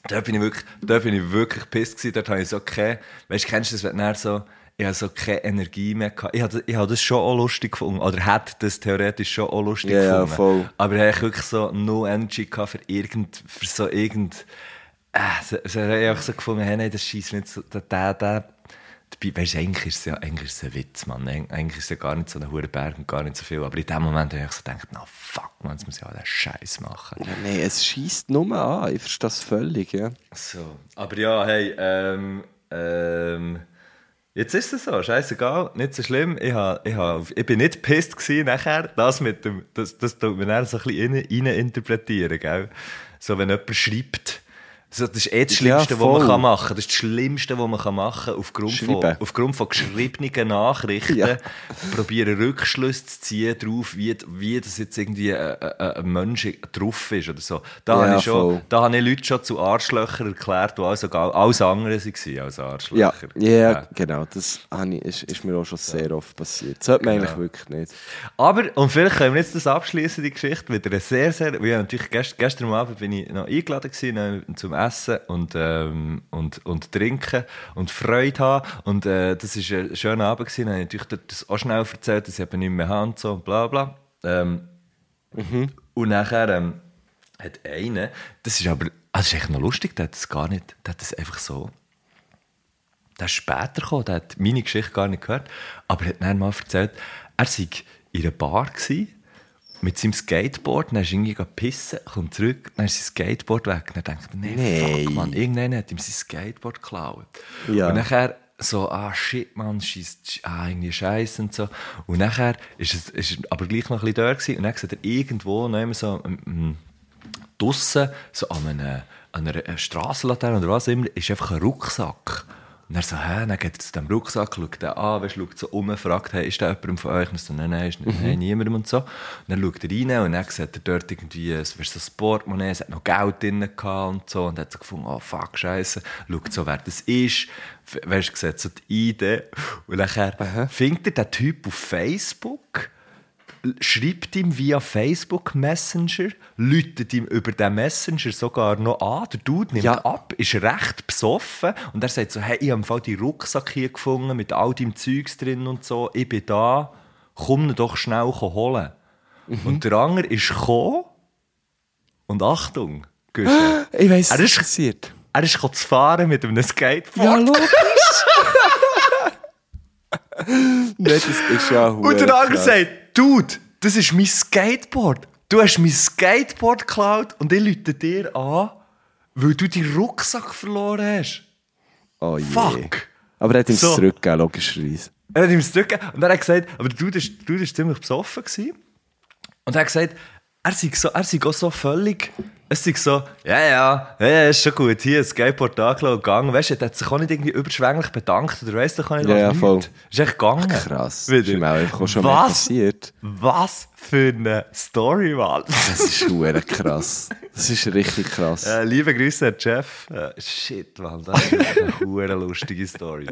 da bin ich wirklich, da bin ich wirklich pisst gewesen. Dort habe ich so keine, weißt du, kennst du das, wenn du so, ich habe so keine Energie mehr gehabt. Ich habe, ich habe das schon auch lustig gefunden. Oder hätte das theoretisch schon auch lustig Ja, ja, gefunden. voll. Aber ich habe wirklich so no Energy gehabt für irgend, für so irgend, äh, so, so, ich habe so gefunden, hey, nein, das schießt nicht so, der, der, der, dabei, weißt du, eigentlich ist es ja, eigentlich ist es ein Witz, Mann. Eig- Eigentlich ist es ja gar nicht so ein hoher Berg und gar nicht so viel. Aber in dem Moment habe ich so gedacht, na fuck, man, jetzt muss ich auch den Scheiß machen. Ja, nein, es schießt nur an. Ich verstehe das völlig, ja. So, aber ja, hey, ähm, ähm, jetzt ist es so, scheißegal, nicht so schlimm. Ich, ha, ich, ha, ich bin nicht pisst gewesen nachher. Das mit dem, das, das tut mir dann so ein bisschen rein, rein interpretieren, gell? So, wenn jemand schreibt, das ist eh das Ja, Schlimmste, was man kann machen kann. Das ist das Schlimmste, was man kann machen kann, aufgrund von, aufgrund von geschriebenen <laughs> Nachrichten. Ja. Probieren Rückschlüsse zu ziehen darauf, wie, wie das jetzt irgendwie ein, ein, ein Mensch drauf ist oder so. Da Ja, habe ich schon, voll. da habe ich Leute schon zu Arschlöchern erklärt, die also alles andere waren als Ja, Arschlöcher. ja, genau. Das ich, ist, ist mir auch schon sehr oft passiert. Das sollte man Genau. eigentlich wirklich nicht. Aber, und vielleicht können wir jetzt das abschließen, die Geschichte, mit einer sehr, sehr, ja, natürlich gest, gestern Abend bin ich noch eingeladen gewesen, äh, zum Essen und, ähm, und, und trinken und Freude haben. Und, äh, das ist ein schöner Abend gewesen. Dann habe ich das auch schnell erzählt, dass ich eben nicht mehr habe und so und bla, bla. Ähm, Und nachher, ähm, hat einer, das ist aber, ah, das ist echt noch lustig, der hat das gar nicht, der hat das einfach so, der ist später gekommen, der hat meine Geschichte gar nicht gehört, aber er hat dann mal erzählt, er sei in einer Bar gewesen, mit seinem Skateboard, dann ist er irgendwie pissen, kommt zurück, dann ist sein Skateboard weg. Dann denkt er, nee, Nee. fuck, man, irgendeiner hat ihm sein Skateboard geklaut. Ja. Und nachher so, ah, shit, man, scheisse, ah, irgendwie scheiße und so. Und nachher ist es, ist er aber gleich noch ein bisschen dort gewesen, und dann sieht er irgendwo noch immer so, ähm, draussen, so an einer, an einer Strassenlaterne oder was immer, ist einfach ein Rucksack. Und er so, hä, dann geht er zu dem Rucksack, schaut den an, weißt, schaut so um, fragt, hey, ist da jemand von euch? Und so, nein, nein, ist nicht, nein, niemandem und so. Und dann schaut er rein und dann sieht er dort irgendwie, es wäre so ein Portemonnaie, es hat noch Geld drin gehabt und so. Und er hat so gefunden, oh fuck, scheiße. Schaut so, wer das ist. Weißt du, sieht so die Idee. Und nachher findet er den Typ auf Facebook schreibt ihm via Facebook Messenger, läutet ihm über den Messenger sogar noch an. Der Dude nimmt Ja. ab, ist recht besoffen und er sagt so, hey, ich habe im Fall die Rucksack hier gefunden mit all deinem Zeugs drin und so, ich bin da, komm ihn doch schnell holen. Und der andere ist gekommen und Achtung, Guschen, <gasps> Ich weiss, Er was ist- passiert. er ist zu fahren mit einem Skateboard. Ja, logisch. <laughs> <laughs> Nein, das ist ja Und der andere sagt, Dude, das ist mein Skateboard. Du hast mein Skateboard geklaut und ich lüte dir an, weil du deinen Rucksack verloren hast. Oh je. Fuck. Aber er hat ihm So. zurückgegeben, logischerweise. Er hat ihm zurückgegeben und er hat gesagt, aber ist, der Dude ist ziemlich besoffen gewesen. Und er hat gesagt, er sei, so, er sei auch so völlig, es sei so, ja, ja, ja, ist schon gut, hier, Skateboard angelangt und gegangen. Weißt du, er hat sich auch nicht irgendwie überschwänglich bedankt oder weiss doch auch nicht, Ja, was, ja, voll. Ist echt gegangen. Krass. Das Wieder. ist ihm auch einfach auch schon mal Was? passiert. Was für eine Story, Mann. Das ist hure krass. Das ist richtig krass. Äh, liebe Grüße an Jeff. Äh, shit, Mann, das ist eine lustige Story.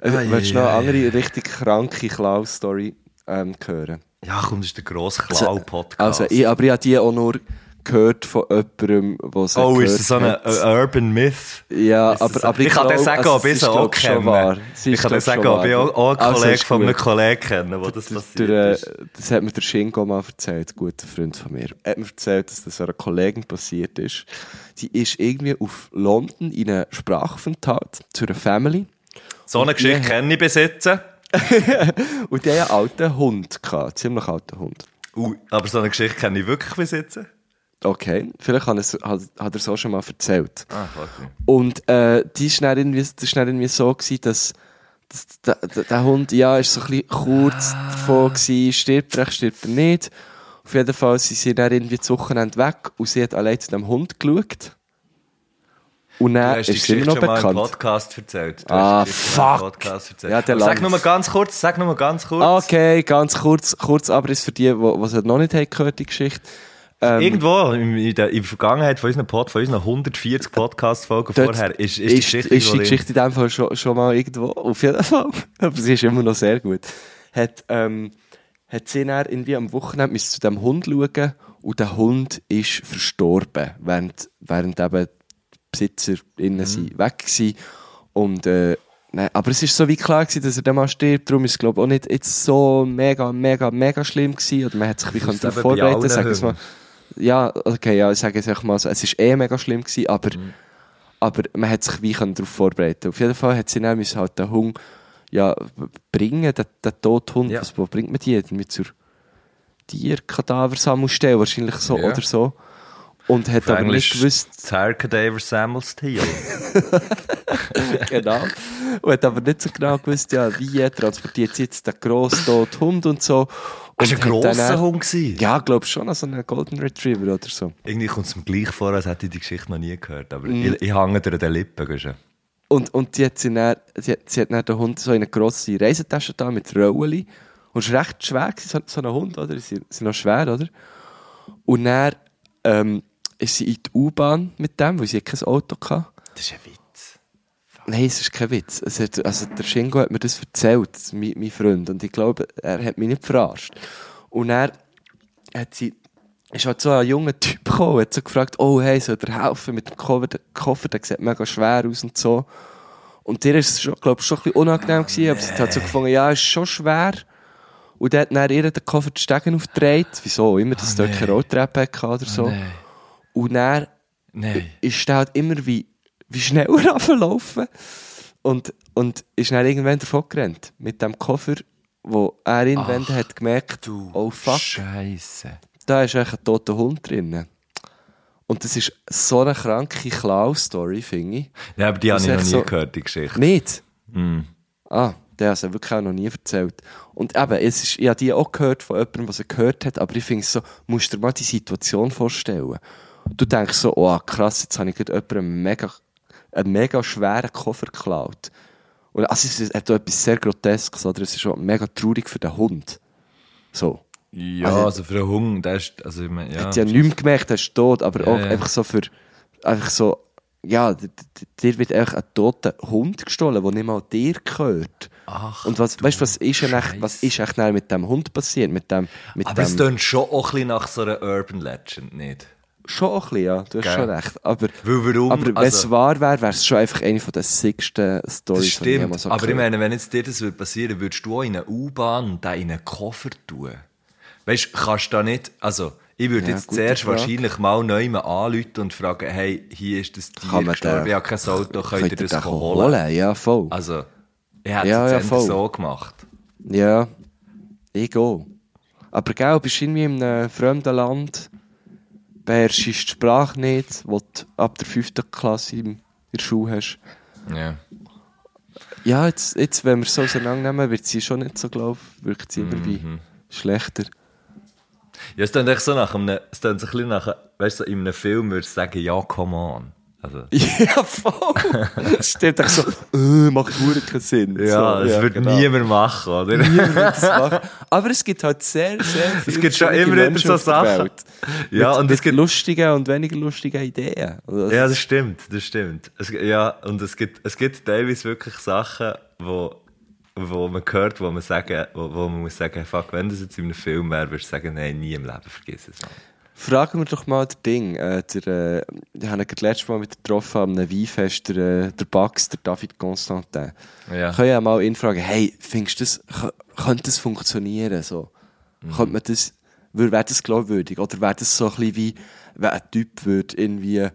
Ei, willst du noch ei, eine andere richtig kranke Klau-Story ähm, hören? Ja, komm, das ist der grosse Klau-Podcast. Also, ich, aber ich habe die auch nur gehört von jemandem, der sie oh, ist das so ein äh, Urban Myth? Ja, aber, so? aber ich kann dir sagen, also, ob ich sie auch kenne. Ich kann dir sagen, ob ich auch, auch einen Also, Kollegen von einem. Kollegen kenne, wo das passiert ist. das hat mir der Shingo mal erzählt, ein guter Freund von mir. Er hat mir erzählt, dass das einer Kollegin passiert ist. Sie ist irgendwie auf London in einem Sprachaufenthalt zu einer Family. So eine Geschichte kenne ich besitzen. <laughs> Und die hatten einen alten Hund gehabt, einen ziemlich alten Hund. Uh, aber so eine Geschichte kenne ich wirklich besitzen. Okay, vielleicht hat, es, hat, hat er auch schon mal erzählt. Ah, okay. Und äh, die ist dann irgendwie, das ist dann irgendwie so gewesen, dass, dass der, der, der Hund, ja, ist so ein bisschen kurz davon gewesen, stirbt er, stirbt er nicht. Auf jeden Fall sind sie dann irgendwie das Wochenende weg und sie hat allein zu dem Hund geschaut. Und Du dann ist sie immer noch bekannt. Podcast erzählt. Du Ah, hast schon mal im fuck. Podcast erzählt. Ja, der sag nur mal ganz kurz, sag nur mal ganz kurz. Okay, ganz kurz, kurz Abriss für die, die es noch nicht haben gehört, die Geschichte. Ähm, Irgendwo in, in der, in der Vergangenheit von unseren, Pod, von unseren 140 Podcast-Folgen Dort vorher ist, ist, die Geschichte ist die Geschichte in dem Fall schon, schon mal irgendwo, auf jeden Fall. <laughs> Aber sie ist immer noch sehr gut. Hat, ähm, hat sie dann irgendwie am Wochenende müssen zu dem Hund schauen und der Hund ist verstorben, während, während eben die Besitzer innen Mhm. sind weg waren. Und, äh, nein, aber es ist so wie klar gewesen, dass er dann mal stirbt, darum ist es, glaube ich, auch nicht jetzt so mega, mega, mega schlimm gewesen, oder man hat sich wie können vorbereiten, wir es mal. Ja, okay, ja, ich sage es mal so, es ist eh mega schlimm gewesen, aber, Mhm. aber man hat sich wie können darauf vorbereiten. Auf jeden Fall hat sie dann halt den Hund ja, bringen, den, den toten Hund. Ja. Was, wo bringt man die? Irgendwie zur Tierkadaversammelstelle wahrscheinlich so Ja. oder so. Und hat aber Englisch nicht gewusst, das Hair Cadaver Samuels Teal. <laughs> genau. Und hat aber nicht so genau gewusst, ja, wie transportiert sie jetzt den grossen toten Hund und so. Das Und war ein dann grosser auch- Hund. gewesen. Ja, glaub schon, so einen Golden Retriever oder so. Irgendwie kommt es mir gleich vor, als hätte ich die Geschichte noch nie gehört. Aber Mhm. ich, ich hänge dir an den Lippen. gehst du? Und, und die hat sie dann, sie hat, sie hat dann den Hund so in eine grosse Reisetasche da mit Rolli. Und es war recht schwer, so, so ein Hund, oder? Sie sind noch schwer, oder? Und dann ähm, ist sie in die U-Bahn mit dem, weil sie kein Auto hatte. Das ist ein Witz. Nein, es ist kein Witz. Hat, also der Shingo hat mir das erzählt, mein, mein Freund. Und ich glaube, er hat mich nicht verarscht. Und er hat sie, ist halt so ein junger Typ gekommen, hat so gefragt, oh hey, soll der helfen mit dem Koffer? Der Koffer, der sieht mega schwer aus und so. Und dir ist es, schon, glaube ich, schon ein bisschen unangenehm gewesen, aber sie hat so gefunden, ja, ist schon schwer. Und dann hat dann ihr den Koffer die Stegen aufgedreht. Wieso? Immer, dass es dort keine Rolltreppe hatte oder so. Nein. Und dann Nein. ist der halt immer wie, wie schneller <laughs> runtergelaufen und, und ist dann irgendwann davon gerannt. Mit dem Koffer, wo er irgendwann hat gemerkt, oh fuck, Scheiße. da ist eigentlich ein toter Hund drin. Und das ist so eine kranke Klau-Story, finde ich. Ja, aber die habe ich noch nie so- gehört, die Geschichte. Nicht? Mm. Ah, der hat es wirklich auch noch nie erzählt. Und eben, es ist, ich habe die auch gehört von jemandem, was er gehört hat, aber ich finde es so, musst du dir mal die Situation vorstellen. Du denkst so, oh krass, jetzt habe ich gerade jemandem mega einen mega schweren Koffer geklaut. Und also es auch etwas sehr Groteskes, oder? Es ist schon mega traurig für den Hund. So. Ja, Also- also, für einen Hund, der ist, also ich meine, ja. hat ja nichts gemerkt, er ist tot, aber Ja, auch ja. einfach so für, einfach so, ja, dir wird einfach ein toter Hund gestohlen, der nicht mal dir gehört. Ach, Und was, weißt du, was ist denn echt, was ist echt dann mit dem Hund passiert? Mit dem, mit Aber es dem, klingt schon auch ein bisschen nach so einer Urban Legend, nicht? Schon auch ein bisschen, ja, du hast Gell? schon recht. Aber, Weil warum? aber wenn es also, wahr wäre, wäre es schon einfach eine von den sicksten das Stories, die ich stimmt. so aber ich meine, wenn jetzt dir das würde passieren, würdest du auch in eine U-Bahn den in einen Koffer tun? Weißt du, kannst du da nicht, also, ich würde Ja, jetzt zuerst Frage. wahrscheinlich mal neu anrufen und fragen, hey, hier ist das Tier Kann gestorben, ich habe kein Auto, könnt ihr Könnt ihr das holen? holen? Ja, voll. Also, ich hätte Ja, es ja, jetzt voll. so gemacht. Ja, ich gehe. Aber gell, bist du irgendwie in einem fremden Land, beherrschst die Sprache nicht, wo du ab der fünften Klasse in der Schule hast. Ja. Ja, jetzt, jetzt wenn wir es so auseinandernehmen, wird sie schon nicht so, glaube ich, wirkt sie immer wie Mhm. schlechter. Ja, es klingt echt so nach einem, es klingt so ein bisschen nach, weißt du, so in einem Film würdest du sagen, ja, come on. Also, <laughs> Ja, voll! Es steht echt so, äh, macht verdammt keinen Sinn. ja, so, es würde genau. niemand machen, oder? Niemand wird das machen. Aber es gibt halt sehr, sehr <laughs> viele Es gibt schon immer wieder so Sachen. Ja, mit, und es gibt, lustigen und weniger lustigen Ideen. Also, ja, das stimmt, das stimmt. Es, ja, und es gibt, es gibt teilweise wirklich Sachen, wo, wo man hört, wo man sagen, wo, wo man muss sagen, fuck, wenn das jetzt in einem Film wäre, würdest du sagen, nein, nie im Leben, vergiss es. Mann. Fragen wir doch mal das Ding. Äh, der, äh, ich habe ihn letztes Mal wieder getroffen am Weinfest, der, äh, der Bax, der David Constantin. Ja. Ich kann ja mal ihn fragen, hey, findest du das, kö- könnte das funktionieren? So? Könnte man das, wäre wär das glaubwürdig? Oder wäre das so ein bisschen wie, wenn ein Typ würde irgendwie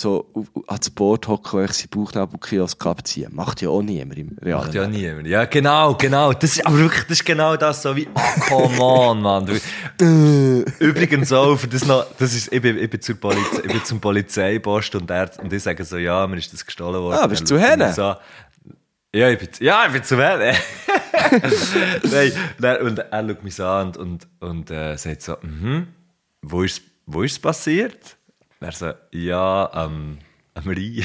so ans Boot hocken sich seinen Bauchnabelkiosk abziehen? Macht ja auch niemand im realen Macht ja Leben. niemand. Ja, genau, genau. Das ist, aber wirklich, das ist genau das, so wie, oh, come on, Mann. Du, <laughs> übrigens auch, für das noch, das ist, ich bin, ich bin, zur Polizei, ich bin zum Polizeipost und er, und ich sage so, ja, mir ist das gestohlen worden. Ah, bist du zu Henne? So, ja, ich bin, ja, ich bin zu Henne. <laughs> Nein, dann, und er schaut mich so an und, und, und äh, sagt so, mhm, wo ist, wo ist es passiert? Er so, ja, am, am Rhein.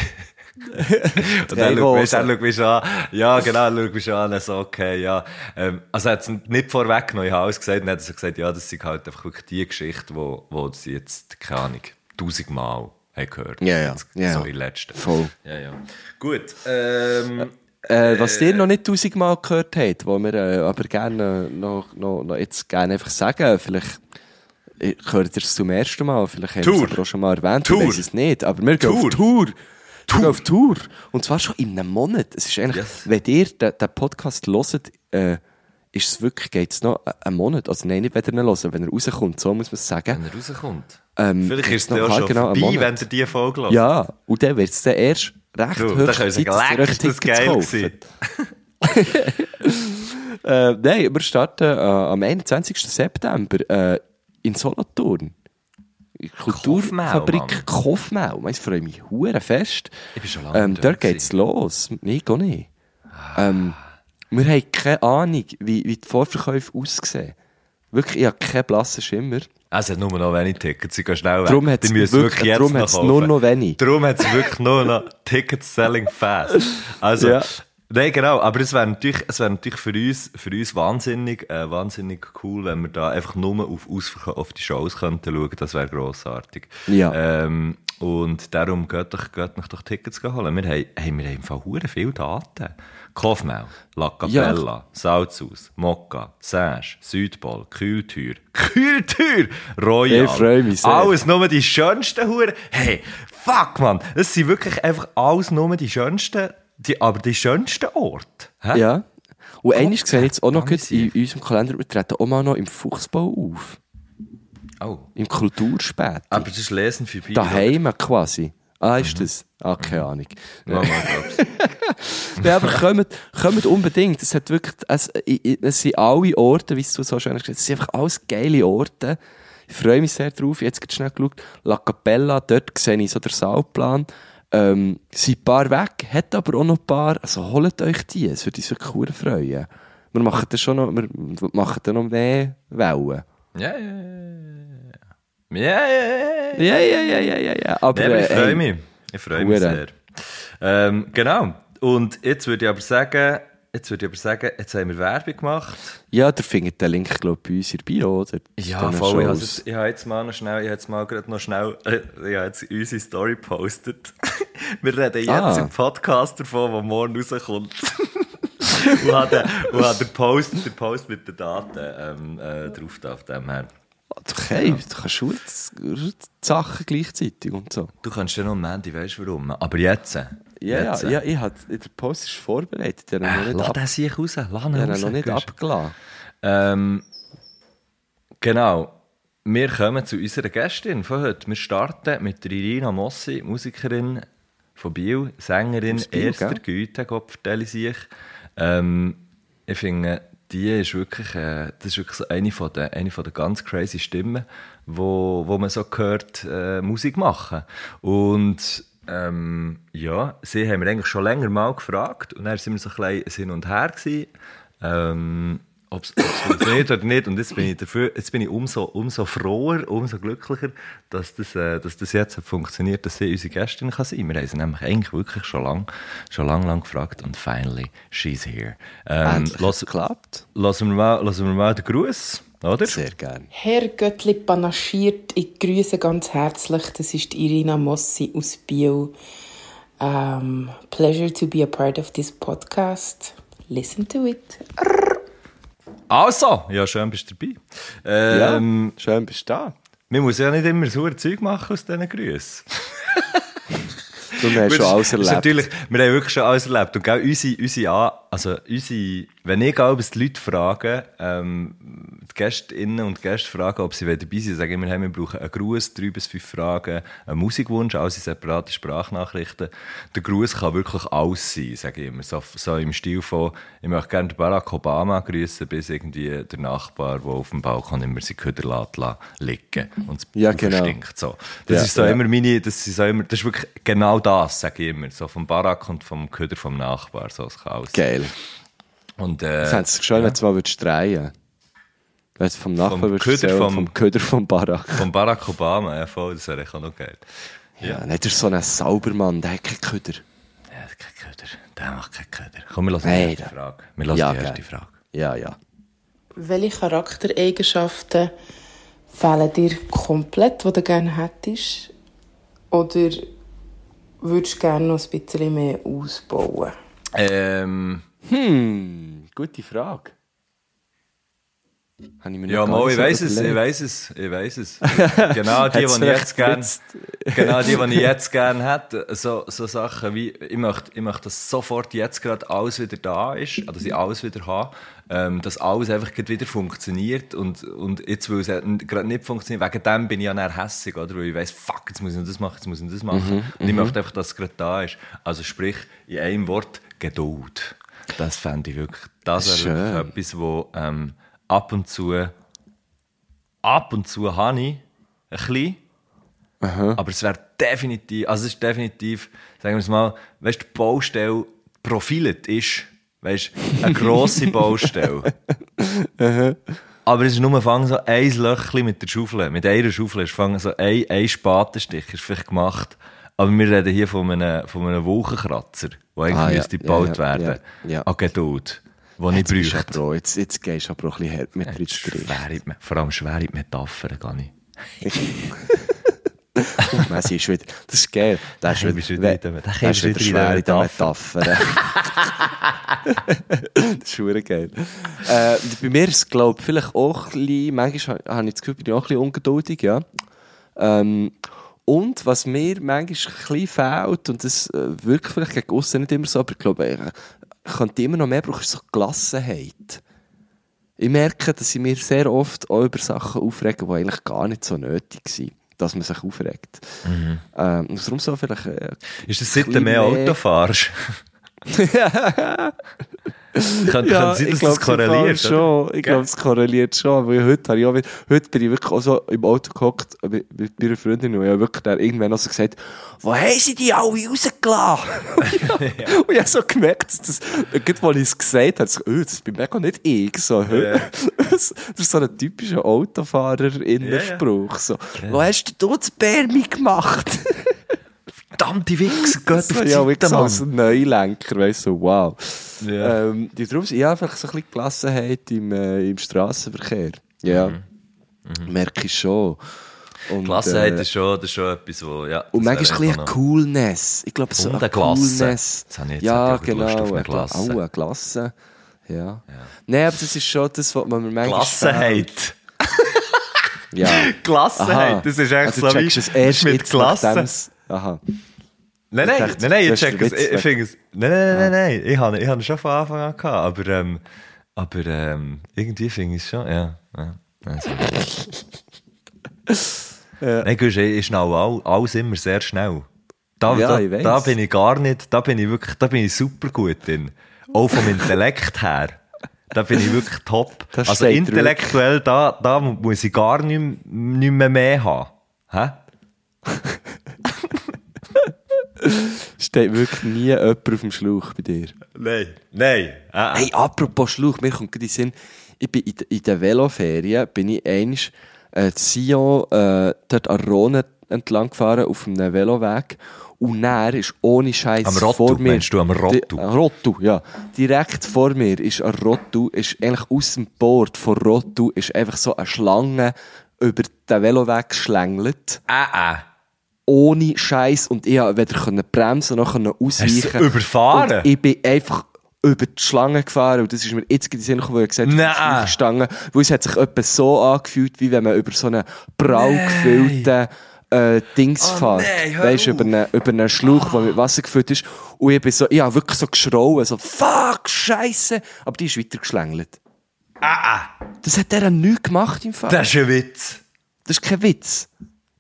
<laughs> Und er schaut, mich, schaut mich an. Ja, genau, schaut mich schon an. Er so, okay, ja. Ähm, also, er hat es nicht vorweggenommen. Ich habe alles gesagt. Und dann hat er so gesagt, ja, das ist halt einfach wirklich die Geschichte, wo, wo sie jetzt, keine Ahnung, tausendmal haben gehört. Ja, ja. So ja. in letzten. Voll. Ja, ja. Gut. Ähm, Äh, was ihr noch nicht tausendmal gehört habt, wo wir äh, aber gerne noch, noch, noch jetzt gerne einfach sagen, vielleicht äh, hört ihr es zum ersten Mal, vielleicht haben wir Tour. es auch schon mal erwähnt, Tour. ich weiss es nicht, aber wir gehen Tour. auf Tour. Wir gehen auf Tour. Und zwar schon in einem Monat. Es ist eigentlich, Yes. wenn ihr den, den Podcast hört, äh, ist es wirklich, geht es noch einen Monat? Also nein, nicht, wenn ihr ihn hört, wenn er rauskommt, so muss man es sagen. wenn er rauskommt. Ähm, Vielleicht ist es ja noch auch schon einen vorbei, Monat. wenn ihr diese Folge hört. Ja, und dann wird es dann erst recht Du, höchst Zeit, dass ihr euch geil. <laughs> <laughs> Äh, nein, wir starten äh, am 21. September äh, in Solothurn. Kulturfabrik. Kofmau. Ich freue mich hure fest. Ich bin schon lange ähm, Dort dort geht's los. Ich auch nicht. Ähm, wir haben keine Ahnung, wie, wie die Vorverkäufe aussehen. Wirklich, ich habe keinen blassen Schimmer. Es hat nur noch wenig Tickets, sie gehen schnell weg. Darum Die müssen wirklich- wirklich jetzt darum noch nur noch wenig. Darum hat es wirklich nur noch <laughs> Tickets selling fast. Also, Ja. Nein, genau, aber es wäre natürlich, es wäre natürlich für uns, für uns wahnsinnig, äh, wahnsinnig cool, wenn wir da einfach nur auf, ausverkaufte Shows könnten schauen, das wäre grossartig. Ja. Ähm, und darum geht doch, geht mich doch Tickets holen. Wir haben, hey, wir haben im Fall viele Daten. Kofmau, La Capella, Salzhaus, Mokka, Sage, Südpol, Kühltür, <laughs> Kühltür, Royal. Ich freu mich sehr. Alles nur die schönsten Huren. Hey, fuck, man. Das sind wirklich einfach alles nur die schönsten, die, aber die schönsten Orte. Hä? Ja. Und eines sehe ich jetzt auch noch gut in unserem Kalender, wir treten auch mal noch im Fuchsbau auf. Oh. Im Kulturspät. Aber das ist Lesen für Bier. Daheim quasi. Ah, Mhm. ist das? Ah, keine Ahnung. Ja. <laughs> Ja, aber kommt, kommt unbedingt. Es hat wirklich, es, es sind alle Orte, wie du so schön hast gesagt, es sind einfach alles geile Orte. Ich freue mich sehr drauf. Jetzt gerade schnell geschaut. La Capella, dort sehe ich so den Saalplan. Ähm, sind ein paar weg, hat aber auch noch ein paar. Also holt euch die, es würde uns wirklich freuen. Wir machen dann schon noch, wir machen dann noch mehr Wellen. Ja, ja, ja. Ja, ja, ja. Ja, ja, ja, ja. Aber, Ja, aber ich äh, freue mich. Ich freue mich sehr. Ähm, genau. Und jetzt würde ich aber sagen, jetzt würde ich aber sagen, jetzt haben wir Werbung gemacht. Ja, der findet den Link, glaube ich, bei uns in der Bio, oder? Ja, voll. Ich habe jetzt, ich habe jetzt mal noch schnell, ich habe jetzt mal gerade noch schnell, äh, ich habe jetzt unsere Story gepostet. <laughs> Wir reden jetzt Ah. im Podcast davon, der morgen rauskommt. <laughs> und habe den, und habe den Post, den Post mit den Daten ähm, äh, drauf da auf dem her. Okay, du kannst schon die Sachen gleichzeitig und so. Du kannst ja noch am Ende, weißt du warum? Aber jetzt. Ja, ja, jetzt, ja, ich hab, der Post ist vorbereitet, der hat Äh, lass den sich raus, lass ihn hat raus. noch nicht abgeladen. Ähm, genau. Wir kommen zu unserer Gästin von heute. Wir starten mit der Irina Mossi, Musikerin von Biel, Sängerin Biel, erster gell? Güte, Gott vertelle ich sich. Ähm, ich finde, die ist wirklich, äh, das ist wirklich so eine von der, eine von der ganz crazy Stimmen, wo, wo man so hört, äh, Musik machen. Und ähm, ja, sie haben wir eigentlich schon länger mal gefragt und dann sind wir so ein bisschen hin und her gewesen. Ähm, ob es funktioniert oder nicht. Und jetzt bin ich, dafür, jetzt bin ich umso, umso froher, umso glücklicher, dass das, äh, dass das jetzt hat funktioniert, dass sie unsere Gästin kann sein kann. Wir haben sie nämlich eigentlich wirklich schon lange schon lang, lang gefragt und finally, she's here. Ähm, Endlich lass, hat's geklappt. lassen, wir mal, lassen wir mal den Gruß, oder? Sehr gern. Herr Göttli panaschiert, ich grüße ganz herzlich. Das ist die Irina Mossi aus Biel. Um, pleasure to be a part of this podcast. Listen to it. Also, ja, schön bist du dabei. Ähm, ja, schön bist du da. Man muss ja nicht immer so ein Zeug machen aus diesen Grüßen. Du hast <laughs> schon alles erlebt. Natürlich, wir haben wirklich schon alles erlebt. Und gell, unsere, unsere, also unsere, wenn ich glaube, die Leute fragen, ähm, die Gästinnen und Gäste fragen, ob sie dabei sind, sagen wir, hey, wir brauchen einen Gruß, drei bis fünf Fragen, einen Musikwunsch, alles in separate Sprachnachrichten. Der Gruß kann wirklich alles sein, sage ich immer. So, so im Stil von, ich möchte gerne den Barack Obama grüßen, bis irgendwie der Nachbar, der auf dem Balkon immer seine Köder lässt, lässt liegen und es Ja, genau. stinkt. So. Das Ja, ist so ja. immer meine, das ist so immer, das ist wirklich genau das, sage ich immer. So vom Barack und vom Köder vom Nachbar, so es kann alles. Geil. Und, äh, Das wenn du es mal würdest drehen Wenn du vom Nachbarn Vom würdest Köder vom- vom Köder vom Barack. Von Barack Obama, ja voll, das wäre echt noch geil. Ja, nicht der ist so ein Saubermann, der hat keinen Köder. Der hat keinen Köder, der macht keinen Köder. Komm, wir lassen Nein, die erste Frage. Wir lassen Ja, die erste gern. Frage. Ja, ja. Welche Charaktereigenschaften fehlen dir komplett, die du gerne hättest? Oder würdest du gerne noch ein bisschen mehr ausbauen? Ähm, Hm, gute Frage. Habe ich mir ja, mal, ich weiß es, ich weiß es, ich weiß es. <laughs> Genau die, die ich <laughs> jetzt gefritzt? genau die, die ich jetzt gerne hätte. So, so Sachen wie, ich möchte, ich möchte, dass sofort jetzt gerade alles wieder da ist, also dass ich alles wieder habe, ähm, dass alles einfach wieder funktioniert und, und jetzt, weil es gerade nicht funktioniert, wegen dem bin ich ja dann hässig, oder? Weil ich weiss, fuck, jetzt muss ich noch das machen, jetzt muss ich noch das machen. Mhm, und ich möchte einfach, dass es gerade da ist. Also sprich, in einem Wort, Geduld. Das fände ich wirklich, das wäre wirklich etwas, wo ähm, ab und zu ab und zu habe ich ein bisschen. Aber es wäre definitiv, also es ist definitiv, sagen wir es mal, weißt du, die Baustelle profilet ist, weißt du, eine grosse Baustelle. <laughs> Aber es ist nur fang so ein Löchchen mit der Schaufel. Mit einer Schaufel ist fang so ein, ein Spatenstich ist vielleicht gemacht. Aber wir reden hier von einem, von einem Wolkenkratzer, der eigentlich Ah, ja, müsste ja, gebaut ja, werden. ja, ja. An Geduld. Die ich Jetzt, du bräuchte. auch- jetzt, jetzt gehst du aber auch ein bisschen hart mit drin. Vor allem schwere Metaphern, gar <laughs> nicht. Messi ist wieder, das ist geil. Der ist Der wieder, wieder in der- ist wieder wieder schwer in der Metapher. <laughs> das ist schon geil. Äh, bei mir ist es, glaube ich, vielleicht auch ein bisschen, manchmal ha- habe ich das Gefühl, bin ich auch ein bisschen ungeduldig, ja. Ähm, und was mir manchmal ein fehlt, und das äh, wirklich vielleicht gegen aussen nicht immer so, aber ich glaube, ich, ich könnte immer noch mehr brauchen, ist so Gelassenheit. Ich merke, dass ich mir sehr oft auch über Sachen aufrege, die eigentlich gar nicht so nötig sind, dass man sich aufregt. Ähm, und darum so vielleicht... Äh, Ist das seit du mehr. Auto fahrst? <laughs> <laughs> <laughs> kann, ja, kann sein, ich dass glaube, das korreliert, schon. Ich glaube, es korreliert schon. Weil heute, habe ich auch, heute bin ich wirklich auch so im Auto gehockt mit, mit meiner Freundin und ich habe wirklich dann irgendwann noch so gesagt, wo haben sie die alle rausgelassen? <laughs> Und ich habe so gemerkt, dass das, gerade als ich es gesagt habe, so, oh, das bin mega nicht ich. So, Ja. <laughs> das, ist so ein typischer Autofahrer-Innerspruch. So, wo hast du das Bärmi gemacht? Verdammte Wichser, geht auf die ja, Seite, Mann. als Neulenker, weißt du, wow. Ja. Ähm, die drauf, ja, einfach so ein bisschen Gelassenheit im, äh, im Straßenverkehr. Ja, merke ich schon. Und, Gelassenheit äh, ist schon, das ist schon etwas, wo, ja. Und manchmal ist ein bisschen Coolness. Ich glaube, so Und eine. Coolness. Das habe ich jetzt ja, genau. Lust auf eine Glasse. Auch eine Glasse. Ja. Nein, aber das ist schon das, was man manchmal Gelassenheit. <laughs> Ja. Gelassenheit, das ist echt also, so wie erst mit Klasse. nachdem's- Aha. Nein, nein, dachte, nein, nein, ich check es. Ich, finde es. Nein, nein, nein, nein, nein. Ich habe, ich es schon von Anfang an gehabt, aber, ähm, aber ähm, irgendwie finde ich es schon, ja. ja. Also. <laughs> Nein, Gusch, ich schnell all, alles immer sehr schnell. Da, Ja, da, da bin ich gar nicht, da bin ich wirklich, da bin ich super gut drin. Auch vom Intellekt her. Da bin ich wirklich top. <laughs> Das also intellektuell, da, da muss ich gar nicht, nicht mehr mehr haben. Hä? <laughs> Steht wirklich nie jemand auf dem Schlauch bei dir. Nein. Nein. Äh, äh. Hey, apropos Schlauch, mir kommt gerade in Sinn, ich bin in, in den Veloferien, bin ich einst äh, Sion, äh, dort an Rhone entlang gefahren, auf einem Veloweg. Und er ist ohne Scheiß vor mir. meinst du, am Rottu? Am Rottu, ja. Direkt vor mir ist ein Rottu, ist eigentlich aus dem Board von Rottu, ist einfach so eine Schlange über den Veloweg geschlängelt. Äh, äh. Ohne Scheiß und ich konnte weder können bremsen noch ausweichen. Überfahren? Und ich bin einfach über die Schlange gefahren und das ist mir jetzt in den Sinn gekommen, wo ich gesagt habe, die Stange, weil es hat sich etwa so angefühlt, wie wenn man über so einen prall gefüllten äh, Dings Oh fährt. hör weißt über einen, über einen Schlauch, der mit Wasser gefüllt ist. Und ich bin so, ich habe wirklich so geschrauen, so, fuck, Scheiße. Aber die ist weiter geschlängelt. Das hat der nichts gemacht im Fall. Das ist ein Witz. Das ist kein Witz.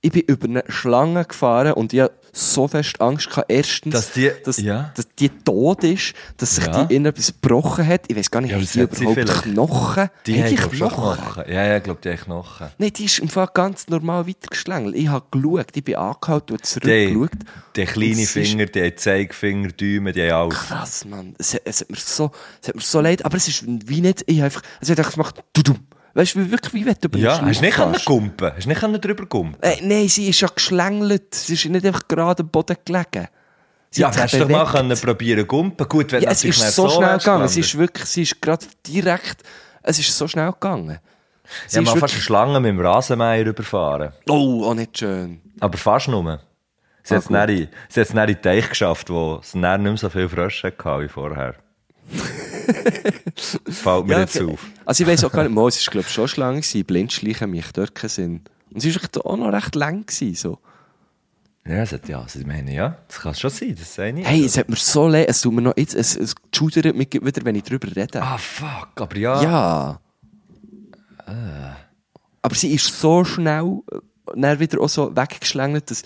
Ich bin über eine Schlange gefahren und ich hatte so fest Angst gehabt, erstens, Dass die- dass, ja. dass die tot ist, dass sich Ja. die innen etwas gebrochen hat. Ich weiß gar nicht, Ja, die hat sie überhaupt vielleicht. Knochen? Die glaub, schon Knochen? Knochen. Ja, ja, ich glaube, die haben Knochen. Nein, die ist im Fall ganz normal weitergeschlängelt. Ich habe geschaut, ich bin angehalten und Die, zurückgeschaut. die es ist- Finger, die haben Zeigefinger, Däume, die haben alles. Krass, Mann. Es, hat- es, hat mir so, es hat mir so leid, aber es ist wie nicht, ich habe einfach, es hat einfach gemacht, dudum. Weißt du, wie- wirklich wie wenn du über Ja, hast du nicht können gumpen? Hast nicht können drüber gumpen? Äh, nein, sie ist ja geschlängelt. Sie ist nicht einfach gerade am Boden gelegen. Sie Ja, hast du doch mal können probieren gumpen? Gut, wenn Ja, es ist nicht so schnell gegangen. Es ist wirklich, sie ist gerade direkt, es ist so schnell gegangen. Sie Ja, mal fast eine Schlange mit dem Rasenmäher überfahren. oh, auch nicht schön. Aber fast nur. Sie Ah, hat es dann in- den Teich geschafft, wo es nicht mehr so viele Frösche hatte wie vorher. <laughs> Fällt mir jetzt für- auf. Also ich weiss auch gar nicht, mal, es ist glaube schon Schlange gewesen, Blindschleichen mich dort keinen Sinn. Und sie war auch noch recht lang gewesen, so. Ja, das hat, ja, also ich meine, ja, das kann schon sein, das sehe ich. Hey, es hat mir so leid, es tut mir noch jetzt, es, es schudert mich wieder, wenn ich drüber rede. Ah, fuck, aber ja. Ja. Aber sie ist so schnell äh, dann wieder auch so weggeschlängelt, dass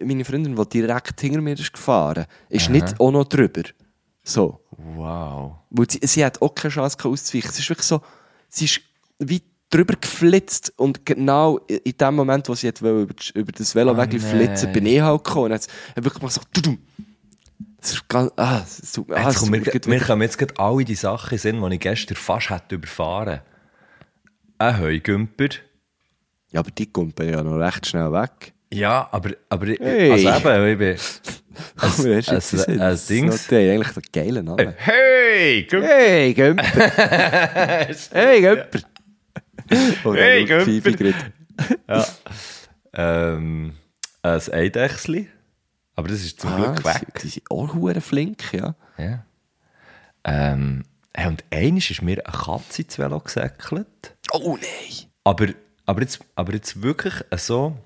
meine Freundin, die direkt hinter mir ist gefahren, ist nicht auch noch drüber. So. Wow. Weil sie, sie hat auch keine Chance auszuweichen. Es ist wirklich so, sie ist wie drüber geflitzt und genau in dem Moment, wo sie wollte, über, das- über das Velo Oh flitzen, nein. bin ich halt gekommen. Und hat wirklich mal so, tudum. Das ist ganz, ah, tut, ah, Jetzt kommt tut mir, mir kommen jetzt gerade alle die Sachen sind, die ich gestern fast hätte überfahren. Ein Heugümper. Ja, aber die kommt ja noch recht schnell weg. Ja, aber, aber Hey. also eben, ich bin... <laughs> Ist ein- jetzt ein das? Dings. Das ist eigentlich der geile Name. Hey, Gümper! Hey, Gömper! <laughs> hey, Gömper! <laughs> Oh, Hey, die. Pfeife gerade. Ähm, ein Eidechsli. Aber das ist zum Ah, Glück die, weg. die sind auch hure flink, ja. Ja. Ähm, hey, und einmal ist mir eine Katze ins Velo gesäckelt. Oh nein! Aber, aber, jetzt, aber jetzt wirklich so.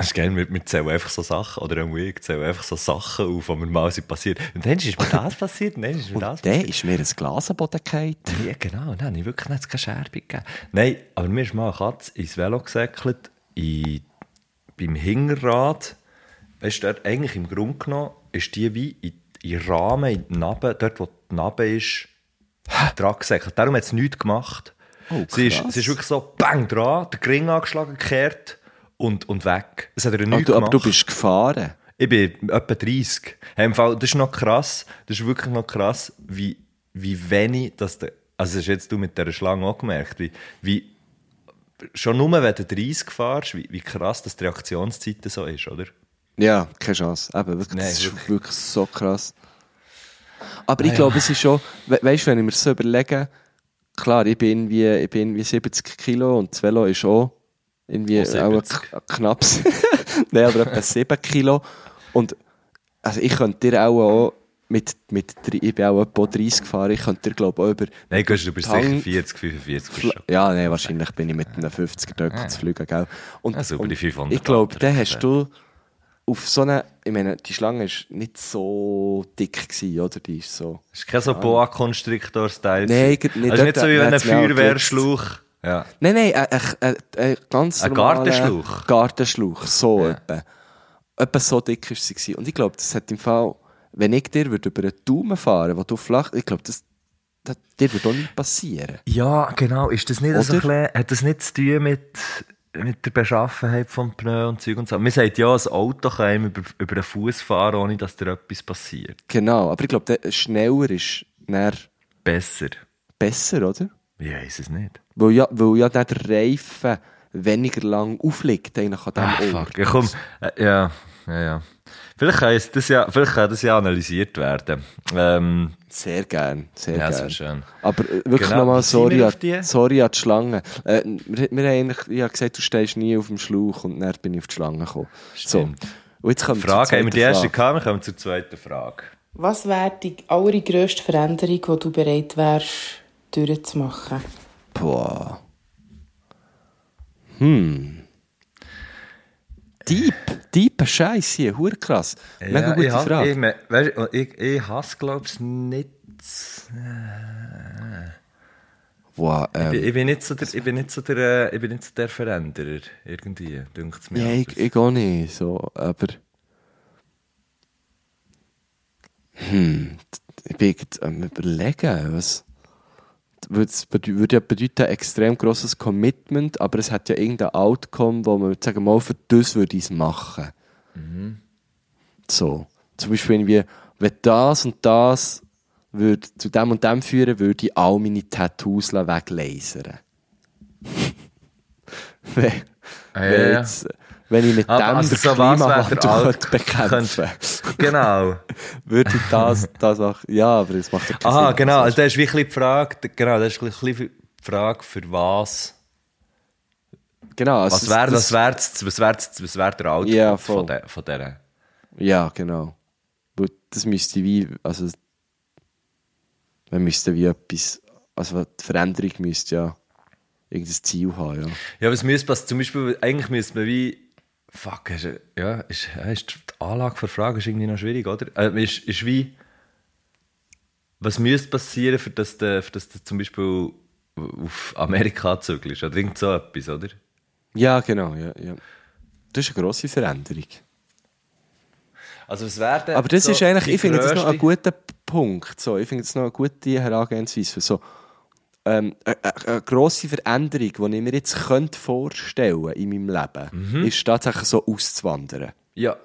Es ist geil, wir, zählen einfach so Sachen, oder auch ich zähle einfach so Sachen auf, die mir mal sind passiert. Und dann ist mir das passiert, und dann ist mir Und das der passiert. ist mir ein Glas am Boden gefallen. Ja, genau, dann habe ich wirklich nicht keine Scherbe gegeben. Nein, aber mir ist mal eine Katze ins Velo gesäckelt, in, beim Hinterrad. Weißt du, dort eigentlich im Grunde genommen ist die wie in, in den Rahmen, in die Nabe, dort wo die Nabe ist, dran gesäckelt. Darum hat es nichts gemacht. Oh, sie, ist, sie ist wirklich so bang dran, der Gring angeschlagen, gekehrt und, und weg. Es hat ihr Aber nichts du, aber gemacht. du bist gefahren. Ich bin etwa 30. Hey, im Fall, das ist noch krass. Das ist wirklich noch krass, wie, wie wenig das der, also das hast jetzt du mit dieser Schlange auch gemerkt, wie, wie schon nur wenn du 30 fährst, wie, wie krass das die Reaktionszeit so ist, oder? Ja, keine Chance. Eben, wirklich, Nein, das ist wirklich. wirklich so krass. Aber ich glaube, es ist schon, we weißt du, wenn ich mir so überlege, klar, ich bin irgendwie, ich bin irgendwie 70 Kilo und das Velo ist auch irgendwie Auch auch, 70. k- knapp, <laughs> nein, aber etwa 7 Kilo. Und, also ich könnte dir auch, mit, mit, ich bin auch etwa 30 gefahren, ich könnte dir, glaube ich, auch über, Nein, gehst du bist Tang- sicher 40, 45. bist du. ja, nein, wahrscheinlich bin ich mit einem 50er dort zu fliegen, gell? Und, Also über die 500 ich glaube, dann hast du auf so eine, ich meine, die Schlange ist nicht so dick gewesen, oder? Die ist so, Ist kein so Boa Constrictor-Style. Nein, gewesen. nicht Also nicht so wie wenn ein Feuerwehrschlauch. Ja. nein, nein, ein, ein, ein, ein ganz Ein normaler Gartenschlauch? Gartenschlauch, so Ja. etwa. Etwa so dick ist sie. Und ich glaube, das hat im Fall, wenn ich dir würde über einen Daumen fahren wo du flach, ich glaube, das, das, dir würde auch nicht passieren. Ja, genau. Ist das nicht so ein bisschen, hat das nicht zu tun mit, mit der Beschaffenheit vom Pneu und Zeug und so? Man sagt ja, ein Auto kann einem über, über einen Fuß fahren, ohne dass dir etwas passiert. Genau, aber ich glaube, der schneller ist näher Besser. besser, oder? Ich weiß es nicht. Weil ja, weil ja der Reifen weniger lang aufliegt eigentlich an Ah, diesem Ort. fuck. Ja, komm. Äh, ja, ja, ja. Vielleicht kann, es das ja, vielleicht kann das ja analysiert werden. Ähm, Sehr gern, sehr ja, gern. schön. Aber äh, wirklich Genau, nochmal sorry, an- sorry an die Schlange. Äh, wir, wir haben eigentlich, ich habe gesagt, du stehst nie auf dem Schlauch und dann bin ich auf die Schlange gekommen. So. Stimmt. Und jetzt kommen Frage, haben wir die erste Frage. gehabt? Wir kommen zur zweiten Frage. Was wäre die allergrösste Veränderung, die du bereit wärst, durchzumachen? Boah. Hm. Deep, deep Scheiß hier, hure krass. Mega gute ich, Frage. Ich, me- weisst du, ich, ich hasse, glaube ich, nicht. Wow, ähm, ich bin nicht so der, ich bin nicht so der, äh, ich bin nicht so der Veränderer. Irgendwie, denkt es mir. ja, ich, ich auch nicht, so, aber. Hm, ich bin jetzt am überlegen, was. Würde würde ja bedeuten, ein extrem grosses Commitment, aber es hat ja irgendein Outcome, wo man sagen mal, für das würde ich es machen. So. Zum Beispiel, irgendwie, wenn das und das würde zu dem und dem führen, würde ich all meine Tattoos weglasern. <laughs> wenn, Ah, ja, ja. jetzt, wenn ich mit Aber dem also den so was Klimawandel könnte bekämpfen Genau. <laughs> würde ich das, das auch, ja, aber das macht ja keinen Aha, Sinn. genau. Also, das ist wirklich die Frage, genau, das ist ein bisschen die Frage, für was. genau, also Was wäre das- was wär, das- was wär, was der Output Ja, voll. von, der, von dieser? Ja, genau. Das müsste wie, also, man müsste wie etwas, also die Veränderung müsste ja irgendein Ziel haben, ja. Ja, was müsste passieren? Zum Beispiel, eigentlich müsste man wie. Fuck, ist, ja, ist, ist die Anlage für Fragen ist irgendwie noch schwierig, oder? Äh, ist, ist wie. Was müsste passieren, für dass du, für dass du zum Beispiel auf Amerika zügelst? Oder irgend so etwas, oder? Ja, genau, ja, ja. Das ist eine grosse Veränderung. Also, was wäre Aber das so ist eigentlich, ich finde das noch ein guter Punkt. So, ich finde das noch eine gute Herangehensweise. So, ähm, eine, eine, eine grosse Veränderung, die ich mir jetzt könnte vorstellen in meinem Leben, Mhm. ist tatsächlich so auszuwandern. Ja.